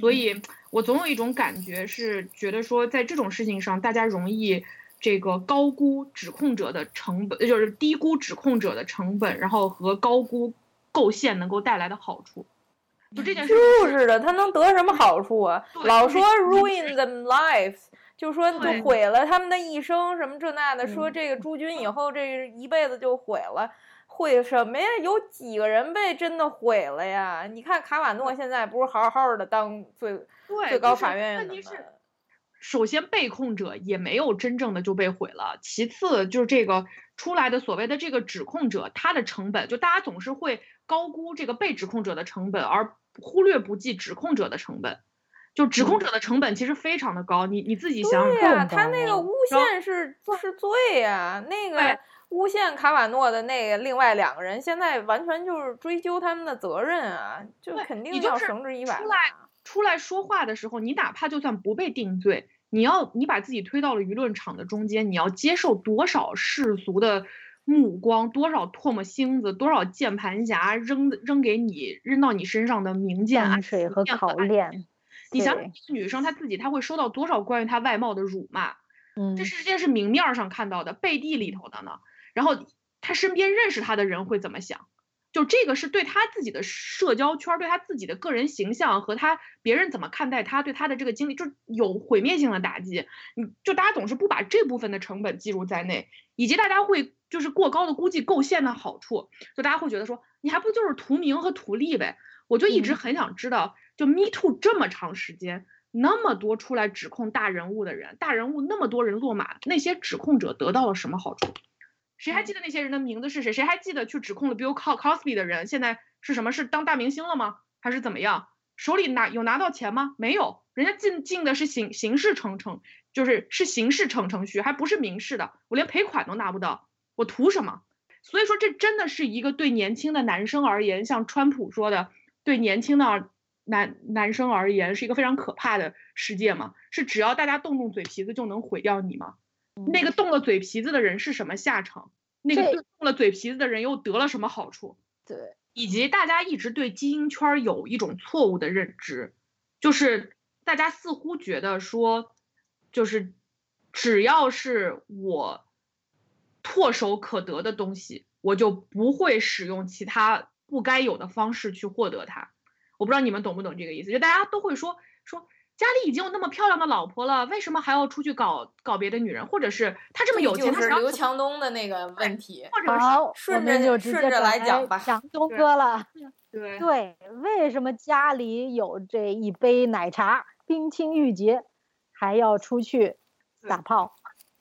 B: 所以我总有一种感觉是觉得说，在这种事情上，大家容易这个高估指控者的成本，就是低估指控者的成本，然后和高估构陷能够带来的好处。就这件事，
C: 就是的，他能得什么好处啊？老说 ruin them lives，就说就毁了他们的一生，什么这那的，说这个朱军以后这一辈子就毁了。毁什么呀？有几个人被真的毁了呀？你看卡瓦诺现在不是好好的当最最高法院
B: 的吗？首先被控者也没有真正的就被毁了，其次就是这个出来的所谓的这个指控者，他的成本就大家总是会高估这个被指控者的成本，而忽略不计指控者的成本。就指控者的成本其实非常的高，你你自己想想
C: 看，他那个诬陷是是罪呀，那个。诬陷卡瓦诺的那个另外两个人，现在完全就是追究他们的责任啊，就肯定要绳之以法。
B: 出来出来说话的时候，你哪怕就算不被定罪，你要你把自己推到了舆论场的中间，你要接受多少世俗的目光，多少唾沫星子，多少键盘侠扔扔给你扔到你身上的名剑暗
A: 水和考验。
B: 你想，女生她自己她会收到多少关于她外貌的辱骂？
A: 嗯，
B: 这世界是明面上看到的，背地里头的呢？然后她身边认识她的人会怎么想？就这个是对她自己的社交圈，对她自己的个人形象和她别人怎么看待她，对她的这个经历就有毁灭性的打击。你就大家总是不把这部分的成本计入在内，以及大家会就是过高的估计构陷的好处，就大家会觉得说你还不就是图名和图利呗？我就一直很想知道，就 Me Too 这么长时间，那么多出来指控大人物的人，大人物那么多人落马，那些指控者得到了什么好处？谁还记得那些人的名字是谁？谁还记得去指控了 Bill Cosby 的人现在是什么？是当大明星了吗？还是怎么样？手里拿有拿到钱吗？没有，人家进进的是刑刑事程程，就是是刑事程程序，还不是民事的。我连赔款都拿不到，我图什么？所以说这真的是一个对年轻的男生而言，像川普说的，对年轻的男男生而言是一个非常可怕的世界吗？是只要大家动动嘴皮子就能毁掉你吗？那个动了嘴皮子的人是什么下场？那个动了嘴皮子的人又得了什么好处？
A: 对，
B: 以及大家一直对基因圈有一种错误的认知，就是大家似乎觉得说，就是只要是我唾手可得的东西，我就不会使用其他不该有的方式去获得它。我不知道你们懂不懂这个意思？就大家都会说说。家里已经有那么漂亮的老婆了，为什么还要出去搞搞别的女人？或者是他这么有钱，他
C: 是刘强东的那个问题。
A: 好，
C: 顺着就
A: 顺着
C: 来讲吧，
A: 讲 东哥了。
B: 对
A: 对，为什么家里有这一杯奶茶，冰清玉洁，还要出去打炮？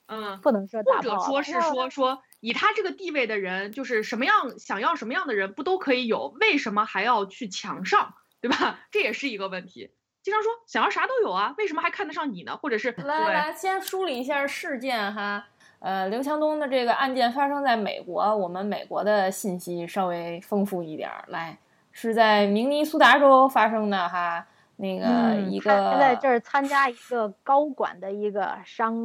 B: 嗯，
A: 不能说打炮。或
B: 者说是说说，以他这个地位的人，就是什么样想要什么样的人，不都可以有？为什么还要去墙上？对吧？这也是一个问题。经常说想要啥都有啊，为什么还看得上你呢？或者是
C: 来来来，先梳理一下事件哈。呃，刘强东的这个案件发生在美国，我们美国的信息稍微丰富一点。来，是在明尼苏达州发生的哈。那个一个
A: 他在这儿参加一个高管的一个商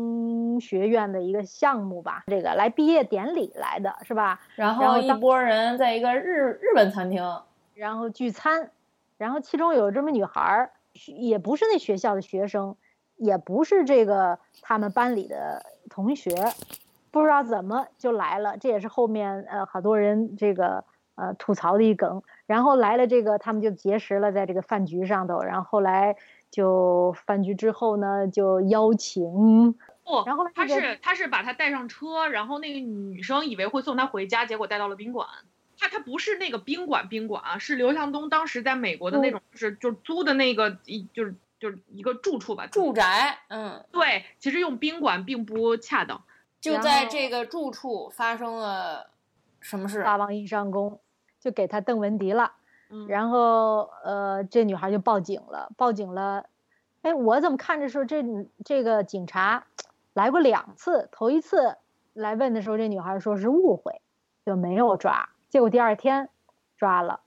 A: 学院的一个项目吧，这个来毕业典礼来的是吧？然
C: 后一拨人在一个日日本餐厅，
A: 然后聚餐，然后其中有这么女孩儿。也不是那学校的学生，也不是这个他们班里的同学，不知道怎么就来了。这也是后面呃好多人这个呃吐槽的一梗。然后来了这个，他们就结识了，在这个饭局上头。然后后来就饭局之后呢，就邀请
B: 不，
A: 然后
B: 他是他是把他带上车，然后那个女生以为会送他回家，结果带到了宾馆。他他不是那个宾馆宾馆啊，是刘向东当时在美国的那种，就是就是租的那个一就是就是一个住处吧，
C: 住宅。嗯，
B: 对，其实用宾馆并不恰当。
C: 就在这个住处发生了什么事？
A: 霸王硬上弓，就给他邓文迪了。
B: 嗯，
A: 然后呃，这女孩就报警了，报警了。哎，我怎么看着说这这个警察来过两次，头一次来问的时候，这女孩说是误会，就没有抓。结果第二天抓了，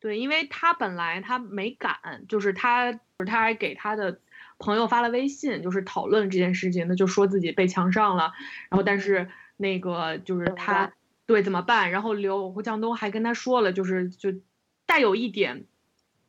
B: 对，因为他本来他没敢，就是他，他还给他的朋友发了微信，就是讨论这件事情，那就说自己被强上了，然后但是那个就是他对怎么办？然后刘胡强东还跟他说了，就是就带有一点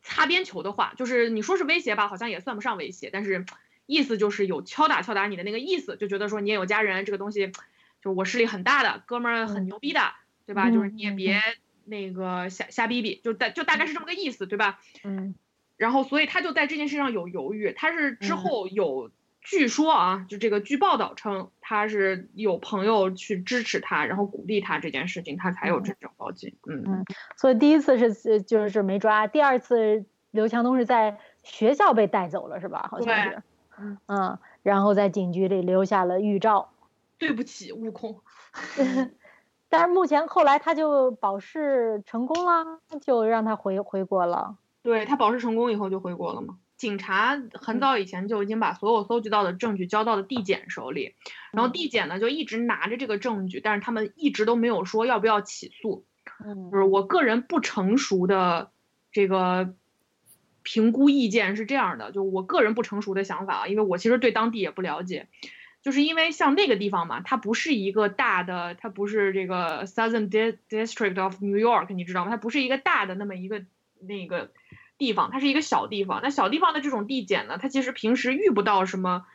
B: 擦边球的话，就是你说是威胁吧，好像也算不上威胁，但是意思就是有敲打敲打你的那个意思，就觉得说你也有家人，这个东西就是我势力很大的哥们儿很牛逼的，对吧？就是你也别那个瞎瞎逼逼，就大就大概是这么个意思，对吧？
A: 嗯。
B: 然后，所以他就在这件事上有犹豫。他是之后有，据说啊，就这个据报道称，他是有朋友去支持他，然后鼓励他这件事情，他才有真正报警。嗯
A: 嗯。所以第一次是就是没抓，第二次刘强东是在学校被带走了，是吧？好像是。嗯嗯。然后在警局里留下了预兆。
B: 对不起，悟空。
A: 但是目前后来他就保释成功了，就让他回回国了。
B: 对他保释成功以后就回国了嘛？警察很早以前就已经把所有搜集到的证据交到了地检手里，然后地检呢就一直拿着这个证据，但是他们一直都没有说要不要起诉。
A: 嗯，
B: 就是我个人不成熟的这个评估意见是这样的，就我个人不成熟的想法啊，因为我其实对当地也不了解，就是因为像那个地方嘛，它不是一个大的，它不是这个 Southern District of New York，你知道吗？它不是一个大的那么一个那个。地方，它是一个小地方。那小地方的这种递减呢，它其实平时遇不到什么，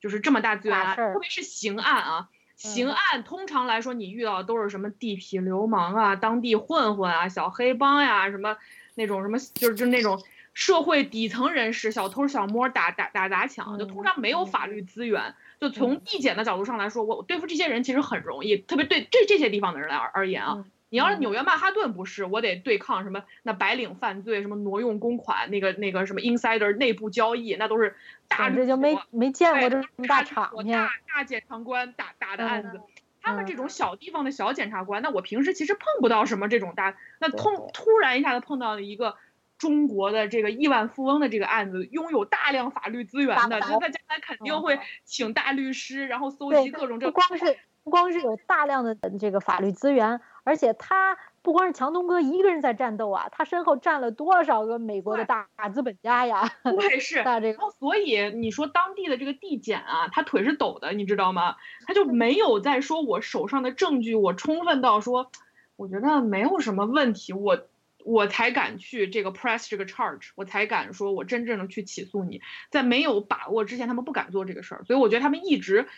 B: 就是这么大资源，特别是刑案啊。刑案通常来说，你遇到的都是什么地痞流氓啊、当地混混啊、小黑帮呀，什么那种什么，就是就那种社会底层人士、小偷小摸、打打打砸抢，就通常没有法律资源。就从递减的角度上来说，我对付这些人其实很容易，特别对这这些地方的人来而言啊。你要是纽约曼哈顿不是，我得对抗什么那白领犯罪，什么挪用公款，那个那个什么 insider 内部交易，那都是大
A: 这就没没见过这么大场面。
B: 大大检察官打打的案子，他们这种小地方的小检察官，那我平时其实碰不到什么这种大，那突突然一下子碰到了一个中国的这个亿万富翁的这个案子，拥有大量法律资源的，那他将来肯定会请大律师，然后搜集各种这
A: 不光是不光是有大量的这个法律资源。而且他不光是强东哥一个人在战斗啊，他身后站了多少个美国的大资本家呀？
B: 对，是。
A: 大这个，
B: 所以你说当地的这个地检啊，他腿是抖的，你知道吗？他就没有在说我手上的证据我充分到说，我觉得没有什么问题，我我才敢去这个 press 这个 charge，我才敢说我真正的去起诉你。在没有把握之前，他们不敢做这个事儿，所以我觉得他们一直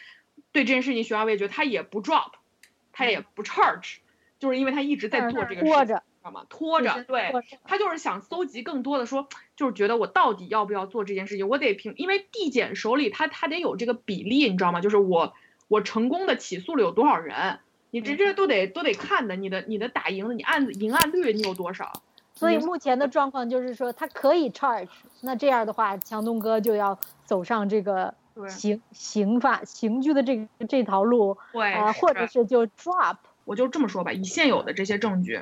B: 对这件事情，徐二伟觉得他也不 drop，他也不 charge。就是因为他一直在做这个事，知道吗？拖着，对他就是想搜集更多的，说就是觉得我到底要不要做这件事情，我得凭，因为地检手里他他得有这个比例，你知道吗？就是我我成功的起诉了有多少人，你这这都得都得看的，你的你的打赢的，你案子赢案率你有多少？
A: 所以目前的状况就是说他可以 charge，那这样的话，强东哥就要走上这个刑刑法刑拘的这这条路，
B: 对，
A: 或者是就 drop。
B: 我就这么说吧，以现有的这些证据，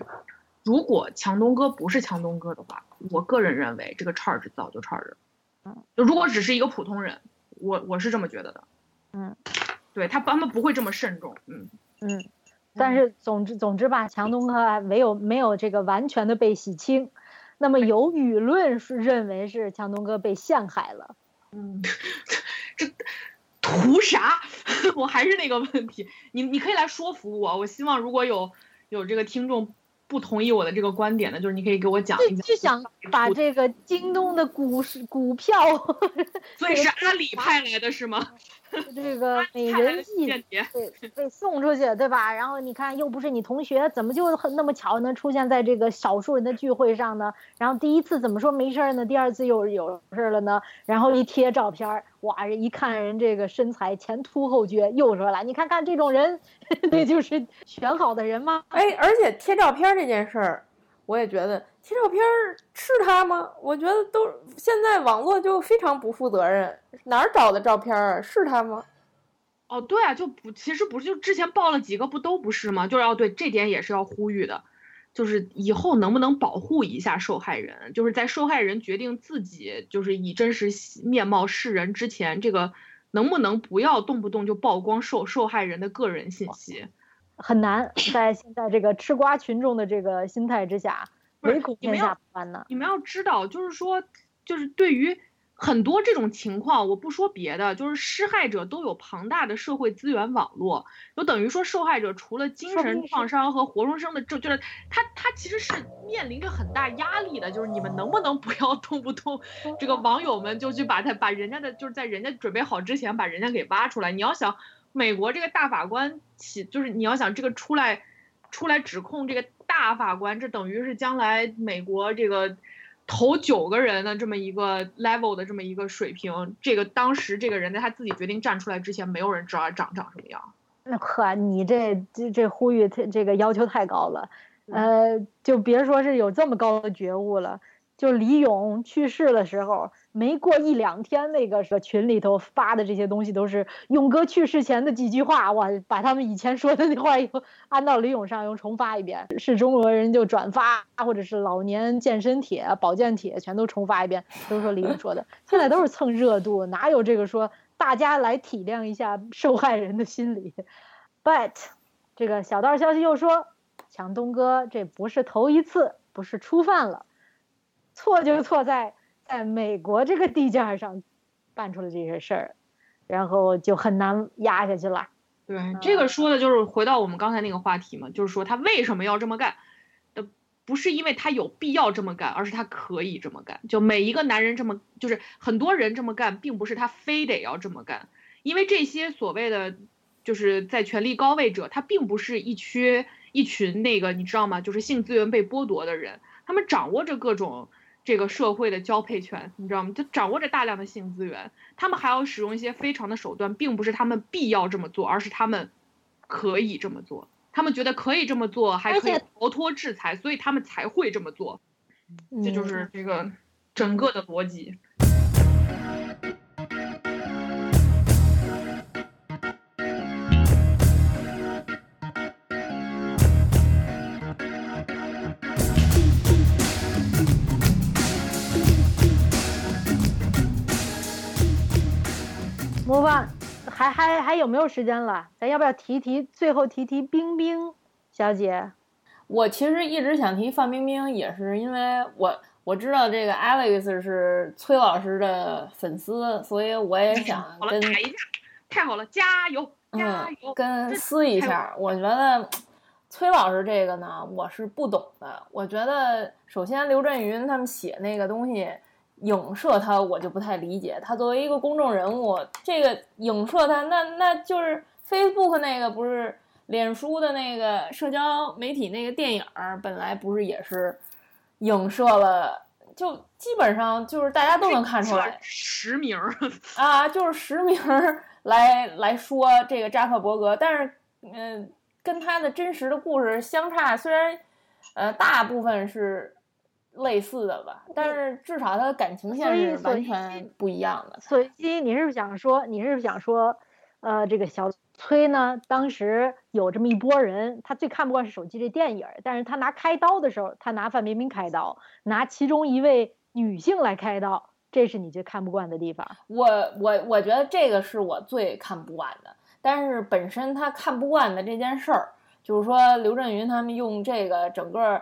B: 如果强东哥不是强东哥的话，我个人认为这个 charge 早就 charge 了。嗯，就如果只是一个普通人，我我是这么觉得的。
A: 嗯，
B: 对他他们不会这么慎重。
A: 嗯嗯，但是总之总之吧，强东哥没有没有这个完全的被洗清，那么有舆论是认为是强东哥被陷害了。
B: 嗯，这。图啥？我还是那个问题，你你可以来说服我。我希望如果有有这个听众不同意我的这个观点的，就是你可以给我讲一
A: 讲。就想把这个京东的股市股票，
B: 所以是阿里派来的是吗？
A: 这个美人计被被送出去，对吧？然后你看，又不是你同学，怎么就很那么巧能出现在这个少数人的聚会上呢？然后第一次怎么说没事儿呢？第二次又有事儿了呢？然后一贴照片，哇，一看人这个身材前凸后撅，又说了，你看看这种人，那就是选好的人吗？
C: 哎，而且贴照片这件事儿，我也觉得。贴照片是他吗？我觉得都现在网络就非常不负责任，哪儿找的照片啊？是他吗？
B: 哦，对啊，就不，其实不是，就之前报了几个，不都不是吗？就是要对这点也是要呼吁的，就是以后能不能保护一下受害人？就是在受害人决定自己就是以真实面貌示人之前，这个能不能不要动不动就曝光受受害人的个人信息？
A: 很难，在现在这个吃瓜群众的这个心态之下。
B: 不是你们要，你们要知道，就是说，就是对于很多这种情况，我不说别的，就是施害者都有庞大的社会资源网络，就等于说受害者除了精神创伤和活生生的，就就是他他其实是面临着很大压力的，就是你们能不能不要动不动这个网友们就去把他把人家的就是在人家准备好之前把人家给挖出来。你要想美国这个大法官起，就是你要想这个出来出来指控这个大法官，这等于是将来美国这个。头九个人的这么一个 level 的这么一个水平，这个当时这个人在他自己决定站出来之前，没有人知道他长长什么样。
A: 那可，你这这这呼吁，这个要求太高了，呃，就别说是有这么高的觉悟了。就李勇去世的时候，没过一两天，那个是群里头发的这些东西都是勇哥去世前的几句话，哇，把他们以前说的那话又安到李勇上，又重发一遍，是中国人就转发，或者是老年健身帖、保健帖，全都重发一遍，都说李勇说的。现在都是蹭热度，哪有这个说大家来体谅一下受害人的心理？But，这个小道消息又说，强东哥这不是头一次，不是初犯了。错就错在在美国这个地界上办出了这些事儿，然后就很难压下去了。
B: 对，这个说的就是回到我们刚才那个话题嘛，就是说他为什么要这么干？的不是因为他有必要这么干，而是他可以这么干。就每一个男人这么，就是很多人这么干，并不是他非得要这么干，因为这些所谓的就是在权力高位者，他并不是一缺一群那个你知道吗？就是性资源被剥夺的人，他们掌握着各种。这个社会的交配权，你知道吗？就掌握着大量的性资源，他们还要使用一些非常的手段，并不是他们必要这么做，而是他们可以这么做。他们觉得可以这么做，还可以逃脱制裁，所以他们才会这么做。这就是这个整个的逻辑。
A: 模范，还还还有没有时间了？咱要不要提提？最后提提冰冰小姐。
C: 我其实一直想提范冰冰，也是因为我我知道这个 Alex 是崔老师的粉丝，所以我也想跟
B: 太好了，加油加油，
C: 跟撕一下。我觉得崔老师这个呢，我是不懂的。我觉得首先刘震云他们写那个东西。影射他，我就不太理解。他作为一个公众人物，这个影射他，那那就是 Facebook 那个不是脸书的那个社交媒体那个电影，本来不是也是影射了，就基本上就是大家都能看出来
B: 实名
C: 啊，就是实名来来说这个扎克伯格，但是嗯，跟他的真实的故事相差，虽然呃大部分是。类似的吧，但是至少他的感情线是完全不一样的。
A: 所以你是想说，你是想说，呃，这个小崔呢，当时有这么一波人，他最看不惯是手机这电影，但是他拿开刀的时候，他拿范冰冰开刀，拿其中一位女性来开刀，这是你最看不惯的地方。
C: 我我我觉得这个是我最看不惯的，但是本身他看不惯的这件事儿，就是说刘震云他们用这个整个。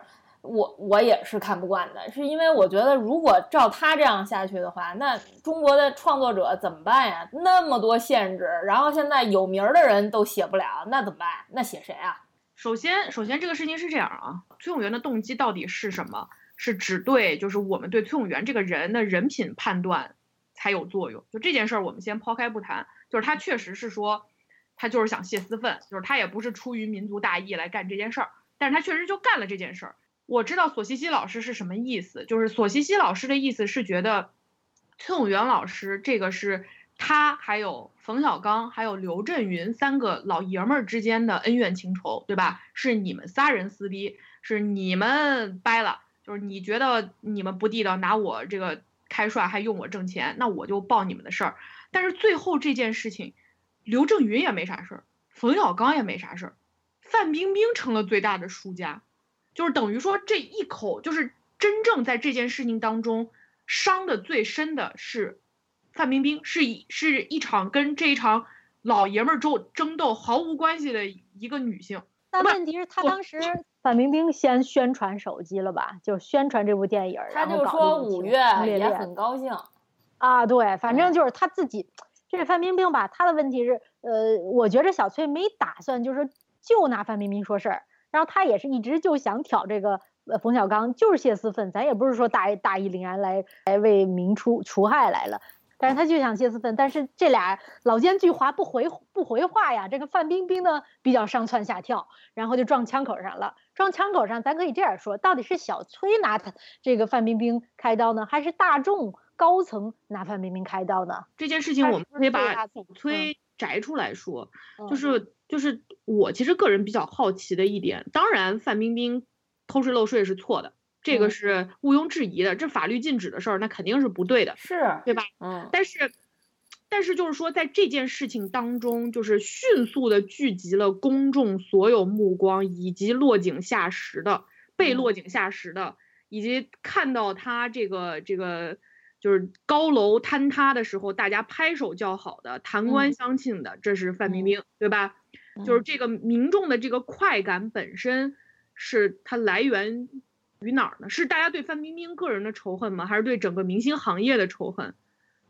C: 我我也是看不惯的，是因为我觉得如果照他这样下去的话，那中国的创作者怎么办呀？那么多限制，然后现在有名的人都写不了，那怎么办？那写谁啊？
B: 首先，首先这个事情是这样啊，崔永元的动机到底是什么？是只对就是我们对崔永元这个人的人品判断才有作用。就这件事儿，我们先抛开不谈，就是他确实是说他就是想泄私愤，就是他也不是出于民族大义来干这件事儿，但是他确实就干了这件事儿。我知道索西西老师是什么意思，就是索西西老师的意思是觉得崔永元老师这个是他还有冯小刚还有刘震云三个老爷们儿之间的恩怨情仇，对吧？是你们仨人撕逼，是你们掰了，就是你觉得你们不地道，拿我这个开涮还用我挣钱，那我就报你们的事儿。但是最后这件事情，刘震云也没啥事儿，冯小刚也没啥事儿，范冰冰成了最大的输家。就是等于说这一口，就是真正在这件事情当中伤的最深的是范冰冰，是一是一场跟这一场老爷们儿争争斗毫无关系的一个女性。
A: 那问题是，他当时范冰冰先宣传手机了吧？就宣传这部电影，
C: 他就说五月也很高兴。
A: 啊，对，反正就是他自己，这个范冰冰吧，她的问题是，呃，我觉着小崔没打算就是就拿范冰冰说事儿，然后他也是一直就想挑这个呃冯小刚，就是泄私愤，咱也不是说大大义凛然来来为民除除害来了。但是他就想泄私愤，但是这俩老奸巨猾不回不回话呀。这个范冰冰呢比较上蹿下跳，然后就撞枪口上了。撞枪口上，咱可以这样说，到底是小崔拿他这个范冰冰开刀呢，还是大众高层拿范冰冰开刀呢？
B: 这件事情我们可以把小崔摘出来说，就是就是我其实个人比较好奇的一点，当然范冰冰偷税漏税是错的。这个是毋庸置疑的，这法律禁止的事儿，那肯定是不对的，
C: 是
B: 对吧？嗯。但是，但是就是说，在这件事情当中，就是迅速的聚集了公众所有目光，以及落井下石的、被落井下石的，以及看到他这个这个就是高楼坍塌的时候，大家拍手叫好的、弹冠相庆的，这是范冰冰，对吧？就是这个民众的这个快感本身，是它来源。于哪儿呢？是大家对范冰冰个人的仇恨吗？还是对整个明星行业的仇恨？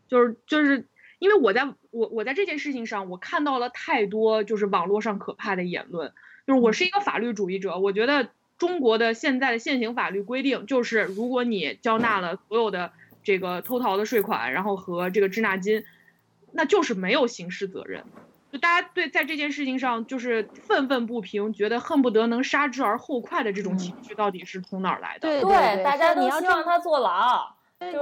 B: 就是就是因为我在我我在这件事情上，我看到了太多就是网络上可怕的言论。就是我是一个法律主义者，我觉得中国的现在的现行法律规定，就是如果你交纳了所有的这个偷逃的税款，然后和这个滞纳金，那就是没有刑事责任。就大家对在这件事情上就是愤愤不平，觉得恨不得能杀之而后快的这种情绪，到底是从哪儿来的？
A: 对对，
C: 大家都希望他坐牢。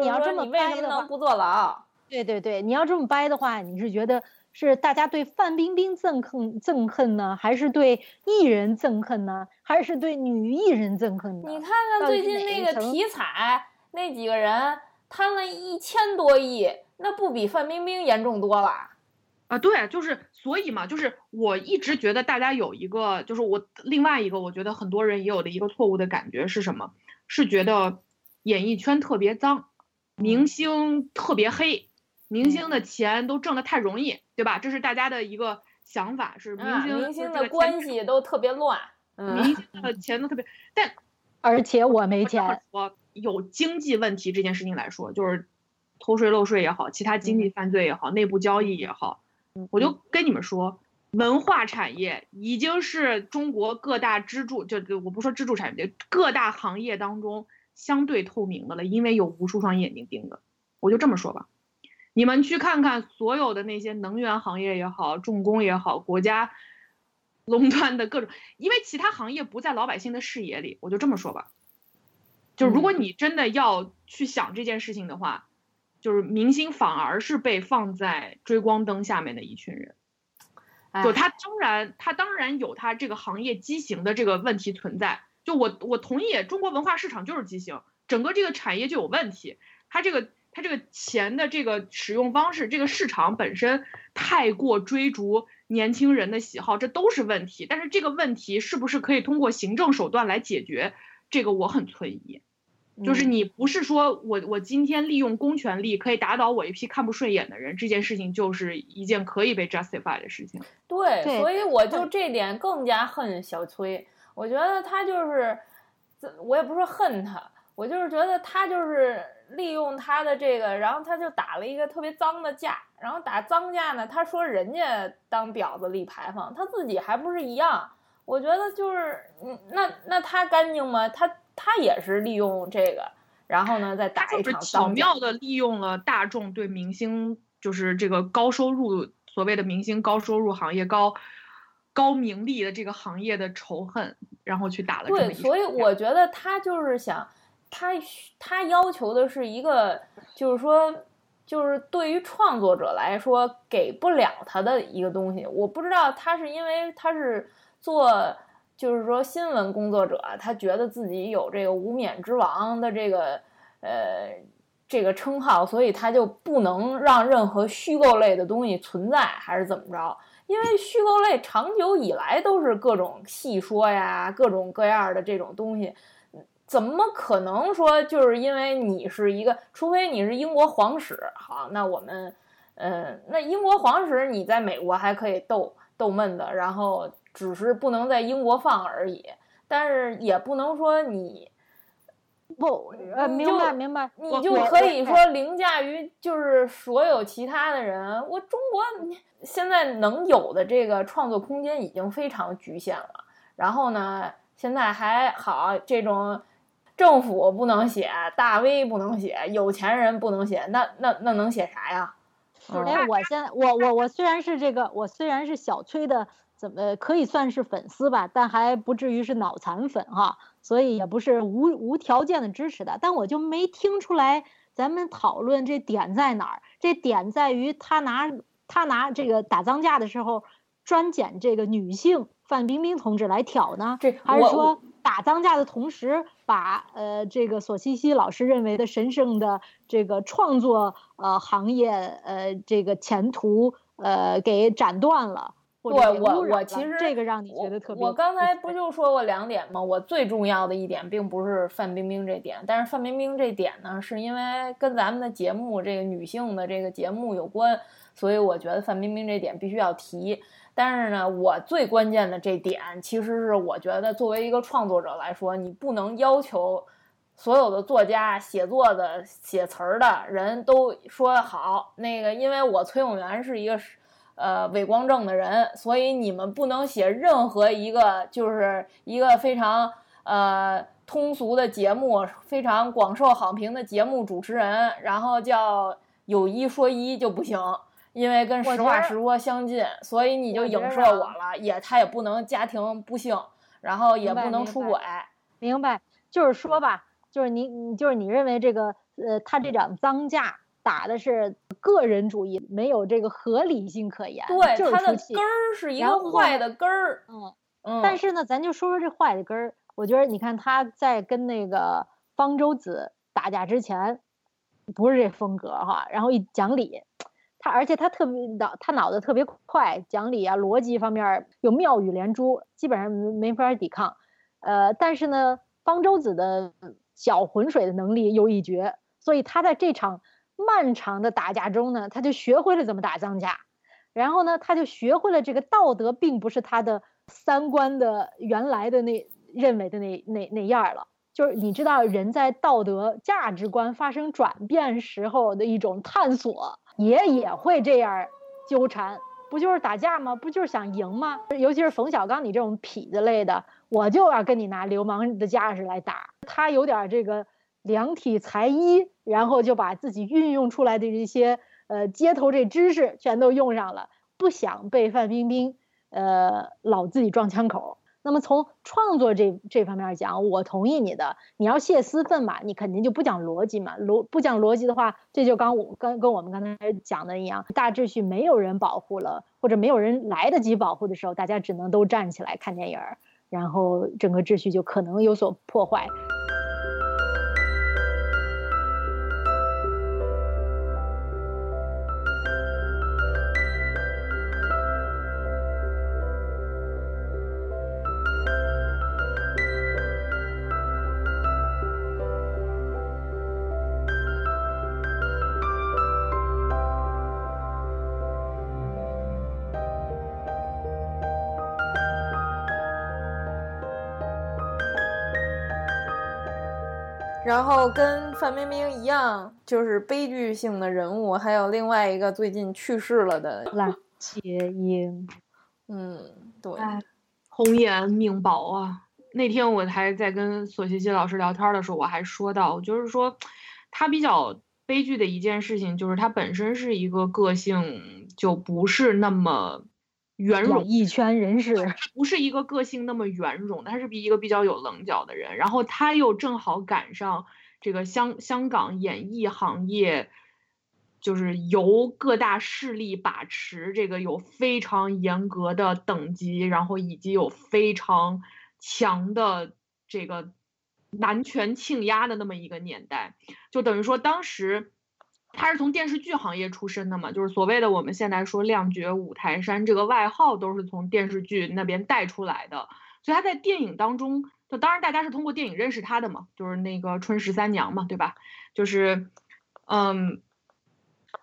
A: 你要这么
C: 掰的能不坐牢？
A: 对对对，你要这么掰的话，你是觉得是大家对范冰冰憎恨憎恨呢，还是对艺人憎恨呢，还是对女艺人憎恨呢？
C: 你看看最近那个体彩那几个人贪了一千多亿，那不比范冰冰严重多了？
B: 啊，对，就是所以嘛，就是我一直觉得大家有一个，就是我另外一个，我觉得很多人也有的一个错误的感觉是什么？是觉得演艺圈特别脏，明星特别黑，明星的钱都挣得太容易，对吧？这是大家的一个想法，是明星
C: 明星的关系都特别乱，
B: 明星的钱都特别，但
A: 而且我没钱，
B: 我有经济问题这件事情来说，就是偷税漏税也好，其他经济犯罪也好，内部交易也好。我就跟你们说，文化产业已经是中国各大支柱，就我不说支柱产业，各大行业当中相对透明的了，因为有无数双眼睛盯着。我就这么说吧，你们去看看所有的那些能源行业也好，重工也好，国家垄断的各种，因为其他行业不在老百姓的视野里。我就这么说吧，就如果你真的要去想这件事情的话。就是明星反而是被放在追光灯下面的一群人，就他当然他当然有他这个行业畸形的这个问题存在。就我我同意，中国文化市场就是畸形，整个这个产业就有问题。他这个他这个钱的这个使用方式，这个市场本身太过追逐年轻人的喜好，这都是问题。但是这个问题是不是可以通过行政手段来解决？这个我很存疑。就是你不是说我我今天利用公权力可以打倒我一批看不顺眼的人，这件事情就是一件可以被 justify 的事情。
C: 对，所以我就这点更加恨小崔。我觉得他就是，我也不是恨他，我就是觉得他就是利用他的这个，然后他就打了一个特别脏的架，然后打脏架呢，他说人家当婊子立牌坊，他自己还不是一样？我觉得就是，嗯，那那他干净吗？他。他也是利用这个，然后呢再打一场。
B: 巧妙的利用了大众对明星，就是这个高收入所谓的明星高收入行业高高名利的这个行业的仇恨，然后去打了。
C: 对，所以我觉得他就是想，他他要求的是一个，就是说，就是对于创作者来说给不了他的一个东西。我不知道他是因为他是做。就是说，新闻工作者他觉得自己有这个无冕之王的这个呃这个称号，所以他就不能让任何虚构类的东西存在，还是怎么着？因为虚构类长久以来都是各种戏说呀，各种各样的这种东西，怎么可能说就是因为你是一个，除非你是英国皇室，好，那我们，嗯，那英国皇室你在美国还可以逗逗闷子，然后。只是不能在英国放而已，但是也不能说你
A: 不，呃，明白明白，
C: 你就可以说凌驾于就是所有其他的人。我中国现在能有的这个创作空间已经非常局限了。然后呢，现在还好，这种政府不能写，大 V 不能写，有钱人不能写，那那那能写啥呀？
A: 哎，我现我我我虽然是这个，我虽然是小崔的，怎么可以算是粉丝吧？但还不至于是脑残粉哈，所以也不是无无条件的支持的。但我就没听出来咱们讨论这点在哪儿？这点在于他拿他拿这个打脏架的时候专捡这个女性。范冰冰同志来挑呢，
C: 这
A: 还是说打脏架的同时，把呃这个索西西老师认为的神圣的这个创作呃行业呃这个前途呃给斩断了？
C: 对我我其实
A: 这个让你觉得特别。
C: 我刚才不就说过两点吗？我最重要的一点并不是范冰冰这点，但是范冰冰这点呢，是因为跟咱们的节目这个女性的这个节目有关，所以我觉得范冰冰这点必须要提。但是呢，我最关键的这点，其实是我觉得作为一个创作者来说，你不能要求所有的作家、写作的、写词儿的人都说好。那个，因为我崔永元是一个呃伪光正的人，所以你们不能写任何一个就是一个非常呃通俗的节目，非常广受好评的节目主持人，然后叫有一说一就不行。因为跟实话实说相近，所以你就影射我了。也他也不能家庭不幸，然后也不能出轨。
A: 明白，就是说吧，就是你，你就是你认为这个，呃，他这场脏架打的是个人主义，没有这个合理性可言。
C: 对，就是
A: 他
C: 的根儿是一个坏的根儿。
A: 嗯嗯。但是呢，咱就说说这坏的根儿。我觉得你看他在跟那个方舟子打架之前，不是这风格哈，然后一讲理。而且他特别脑，他脑子特别快，讲理啊，逻辑方面有妙语连珠，基本上没法抵抗。呃，但是呢，方舟子的搅浑水的能力又一绝，所以他在这场漫长的打架中呢，他就学会了怎么打脏架。然后呢，他就学会了这个道德并不是他的三观的原来的那认为的那那那样了。就是你知道，人在道德价值观发生转变时候的一种探索。也也会这样纠缠，不就是打架吗？不就是想赢吗？尤其是冯小刚你这种痞子类的，我就要跟你拿流氓的架势来打。他有点这个量体裁衣，然后就把自己运用出来的这些呃街头这知识全都用上了，不想被范冰冰呃老自己撞枪口。那么从创作这这方面讲，我同意你的。你要泄私愤嘛，你肯定就不讲逻辑嘛。逻不讲逻辑的话，这就刚我跟跟我们刚才讲的一样，大秩序没有人保护了，或者没有人来得及保护的时候，大家只能都站起来看电影，然后整个秩序就可能有所破坏。
C: 然后跟范冰冰一样，就是悲剧性的人物，还有另外一个最近去世了的
A: 蓝洁瑛。
C: 嗯，对，
B: 红颜命薄啊。那天我还在跟索西西老师聊天的时候，我还说到，就是说他比较悲剧的一件事情，就是他本身是一个个性就不是那么。圆融
A: 一圈人士，
B: 不是一个个性那么圆融，他是比一个比较有棱角的人。然后他又正好赶上这个香香港演艺行业，就是由各大势力把持，这个有非常严格的等级，然后以及有非常强的这个男权倾压的那么一个年代，就等于说当时。他是从电视剧行业出身的嘛，就是所谓的我们现在说“亮绝五台山”这个外号都是从电视剧那边带出来的。所以他在电影当中，就当然大家是通过电影认识他的嘛，就是那个《春十三娘》嘛，对吧？就是，嗯，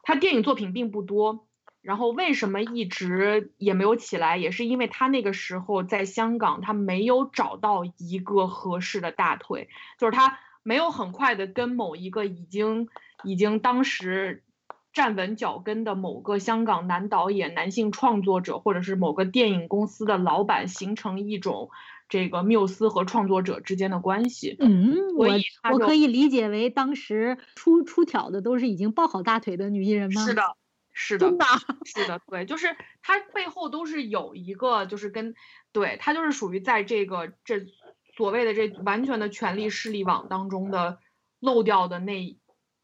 B: 他电影作品并不多，然后为什么一直也没有起来，也是因为他那个时候在香港，他没有找到一个合适的大腿，就是他。没有很快的跟某一个已经已经当时站稳脚跟的某个香港男导演、男性创作者，或者是某个电影公司的老板形成一种这个缪斯和创作者之间的关系。
A: 嗯，我我可以理解为当时出出挑的都是已经抱好大腿的女艺人吗？
B: 是，的，是的。是的，对，就是它背后都是有一个，就是跟对它就是属于在这个这所谓的这完全的权力势力网当中的漏掉的那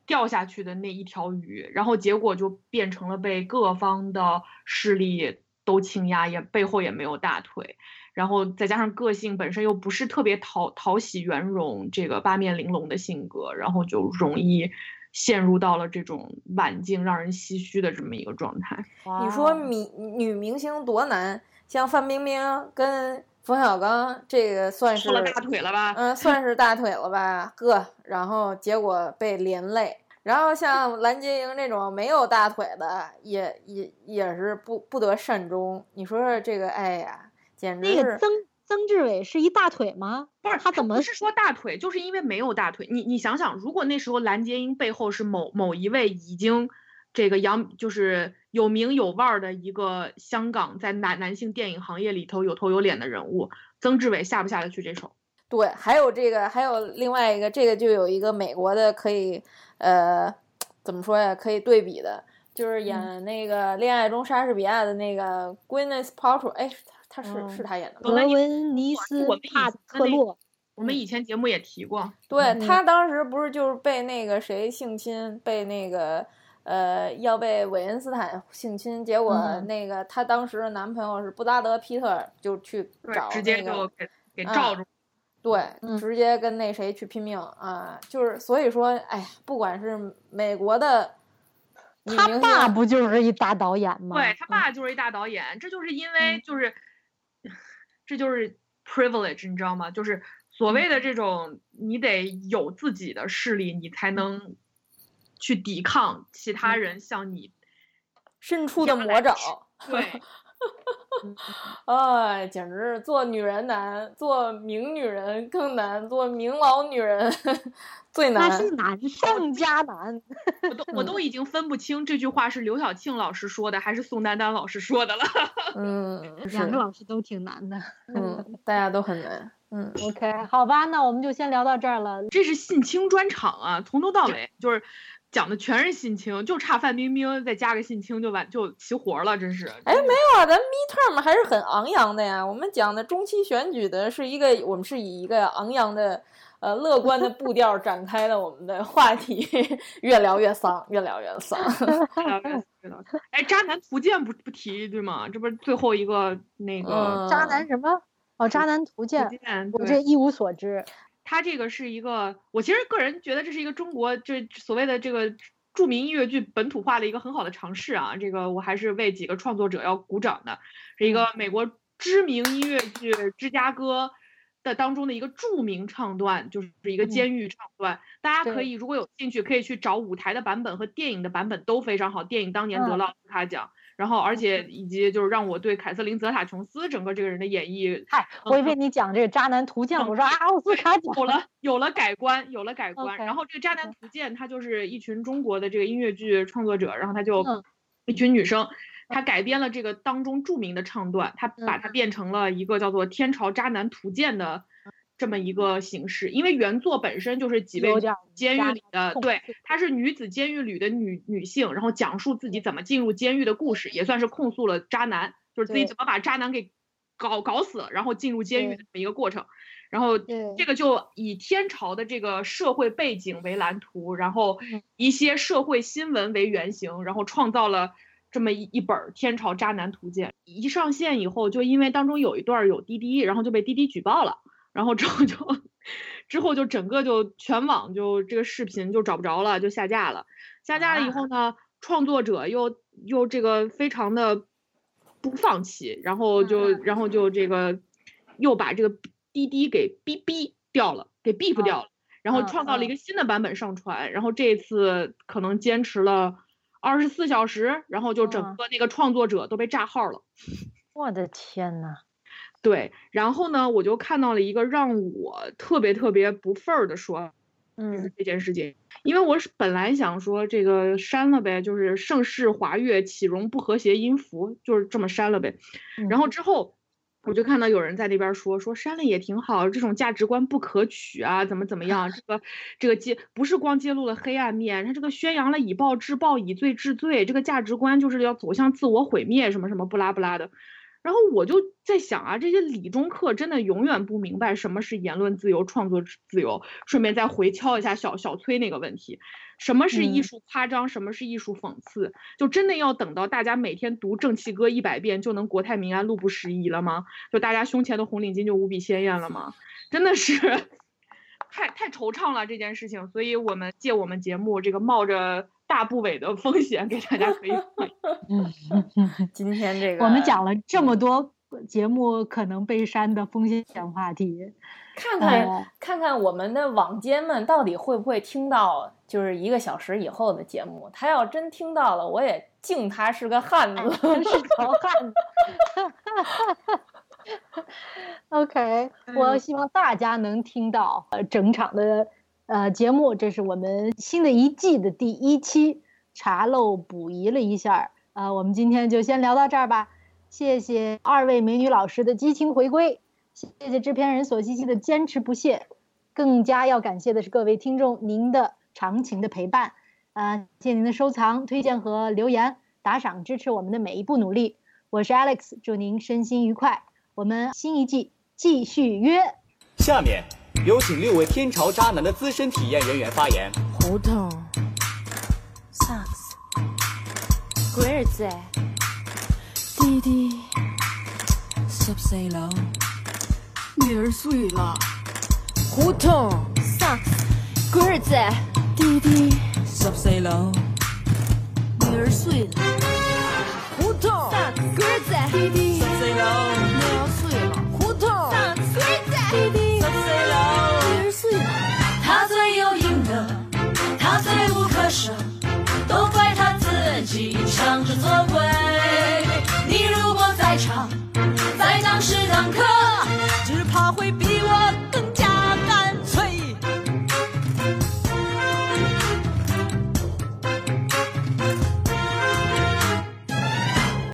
B: 掉下去的那一条鱼，然后结果就变成了被各方的势力都倾压，也背后也没有大腿。然后再加上个性本身又不是特别讨讨喜圆融，这个八面玲珑的性格，然后就容易陷入到了这种晚境让人唏嘘的这么一个状态。
C: 你说女女明星多难，像范冰冰跟冯小刚，这个算是
B: 说了大腿了吧？
C: 嗯，算是大腿了吧，哥，然后结果被连累。然后像蓝洁瑛这种没有大腿的，也也也是不不得善终。你说说这个，哎呀，简直是
A: 那个曾曾志伟是一大腿吗？
B: 不是
A: 他怎么
B: 不是说大腿，就是因为没有大腿。你你想想，如果那时候蓝洁瑛背后是某某一位已经这个杨就是有名有腕儿的一个香港在男男性电影行业里头有头有脸的人物，曾志伟下不下得去这手？
C: 对。还有这个，还有另外一个，这个就有一个美国的可以，呃，怎么说呀？可以对比的，就是演那个《恋爱中莎士比亚》的那个 Gwyneth Paltrow，哎，他是是他演的吗？
A: 格温尼斯帕特洛，
B: 我们以前节目也提过，
C: 对
A: 嗯
C: 他当时不是就是被那个谁性侵，被那个呃要被韦恩斯坦性侵，结果
A: 嗯
C: 那个她当时的男朋友是布拉德皮特，就去
B: 对
C: 找，
B: 直接就给给
C: 嗯
B: 罩住。
C: 对，
A: 嗯
C: 直接跟那谁去拼命啊！就是所以说，哎呀，不管是美国的
A: 他，爸不就是一大导演吗？
B: 对他
A: 嗯
B: 爸就是一大导演，这就是因为
A: 嗯
B: 就是，这就是 privilege，你知道吗？就是所谓
A: 嗯
B: 的这种，你得有自己的势力，你才能去抵抗其他
A: 嗯
B: 人向你。
C: 伸出的魔爪，
B: 对，
C: 哎，简直是做女人难，做名女人更难，做名老女人 最难。
A: 那是难上加难。
B: 我都我都已经分不清这句话是刘晓庆老师说的还是宋丹丹老师说的了。
C: 嗯，
A: 两个，老师都挺难的。
C: 嗯，大家都很难。嗯
A: ，OK，好吧，那我们就先聊到这儿了。
B: 这是性侵专场啊，从头到尾就是讲的全是性侵，就差范冰冰再加个性侵就完就齐活了，真是。
C: 哎，没有啊，咱 midterm 还是很昂扬的呀。我们讲的中期选举的是一个，我们是以一个昂扬的、呃乐观的步调展开的我们的话题，越聊越丧，越聊越丧。
B: 哎，渣男图鉴不不提对吗？这不是最后一个那个
C: 嗯
A: 渣男什么？哦，渣男图
B: 图
A: 鉴，我这一无所知。
B: 它这个是一个，我其实个人觉得这是一个中国这所谓的这个著名音乐剧本土化的一个很好的尝试啊，这个我还是为几个创作者要鼓掌的，是一个美国知名音乐剧《芝加哥》的当中的一个著名唱段，就是一个监狱唱段，大家可以如果有兴趣可以去找舞台的版本和电影的版本都非常好，电影当年得
A: 嗯。
B: 了奥斯卡奖。然后，而且以及就是让我对凯瑟琳·泽塔琼斯整个这个人的演绎
A: 嗨，我以为你讲这个渣男图鉴，我说啊，奥斯卡奖
B: 有了有了改观，有了改观。然后这个《渣男图鉴》他就是一群中国的这个音乐剧创作者，然后他就、
A: 嗯。
B: 一群女生，他改编了这个当中著名的唱段，他把
A: 嗯。
B: 它变成了一个叫做《天朝渣男图鉴》的这么一个形式。因为原作本身就是几位监狱里的，对，她是女子监狱里的女女性，然后讲述自己怎么进入监狱的故事，也算是控诉了渣男，就是自己怎么把渣男给搞搞死了，然后进入监狱的这么一个过程。然后这个就以天朝的这个社会背景为蓝图，然后
A: 嗯
B: 一些社会新闻为原型，然后创造了这么一一本儿《天朝渣男图鉴》。一上线以后，就因为当中有一段儿有滴滴，然后就被滴滴举报了，然后之后就之后就整个就全网就这个视频就找不着了，就下架了。下架了以后呢，创作者又又这个非常的不放弃，然后就然后就这个又把这个滴滴给哔哔掉了，给 beep 掉了，然后
A: 嗯
B: 创造了一
A: 嗯
B: 个新的版本上传，然后这次可能坚持了二十四小时，然后就整
A: 嗯
B: 个那个创作者都被炸号了。
A: 我的天呐，
B: 对，然后呢，我就看到了一个让我特别特别不忿儿的说嗯这件事情。因为我是本来想说这个删了呗，就是盛世华乐岂容不和谐音符，就是这么删了呗。然后之后。我就看到有人在那边说说删了也挺好，这种价值观不可取啊，怎么怎么样？这个这个揭不是光揭露了黑暗面，他这个宣扬了以暴制暴，以罪治罪，这个价值观就是要走向自我毁灭，什么什么不拉不拉的。然后我就在想啊，这些理中客真的永远不明白什么是言论自由、创作自由。顺便再回敲一下小小崔那个问题。什么是艺术夸张？什么是艺术讽刺？就真的要等到大家每天读《正气歌》一百遍就能国泰民安、路不拾遗了吗？就大家胸前的红领巾就无比鲜艳了吗？真的是 太太惆怅了这件事情。所以我们借我们节目这个冒着大部委的风险给大家可以。
C: 今天这个
A: 我们讲了这么多节目可能被删的风险话题。
C: 看看看看我们的网监们到底会不会听到，就是一个小时以后的节目。他要真听到了，我也敬他是个汉子，
A: 是条汉子。OK，我希望大家能听到呃整场的呃节目。这是我们新的一季的第一期，查漏补遗了一下。呃，我们今天就先聊到这儿吧。谢谢二位美女老师的激情回归。谢谢制片人索西西的坚持不懈，更加要感谢的是各位听众您的长情的陪伴，呃，谢谢您的收藏、推荐和留言、打赏，支持我们的每一步努力。我是 Alex，祝您身心愉快，我们新一季继续约。
D: 下面有请六位天朝渣男的资深体验人员发言。
E: 胡同，Sucks，鬼儿子，弟弟，十四楼。女儿睡了，胡同，sucks，龟儿子，弟弟，十四楼，女儿睡了，胡同，sucks，龟儿子，弟弟，十四楼，女儿睡了，胡同罪无可赦，都怪他自己抢着做鬼。你如果在场，在当时当刻。只怕会比我。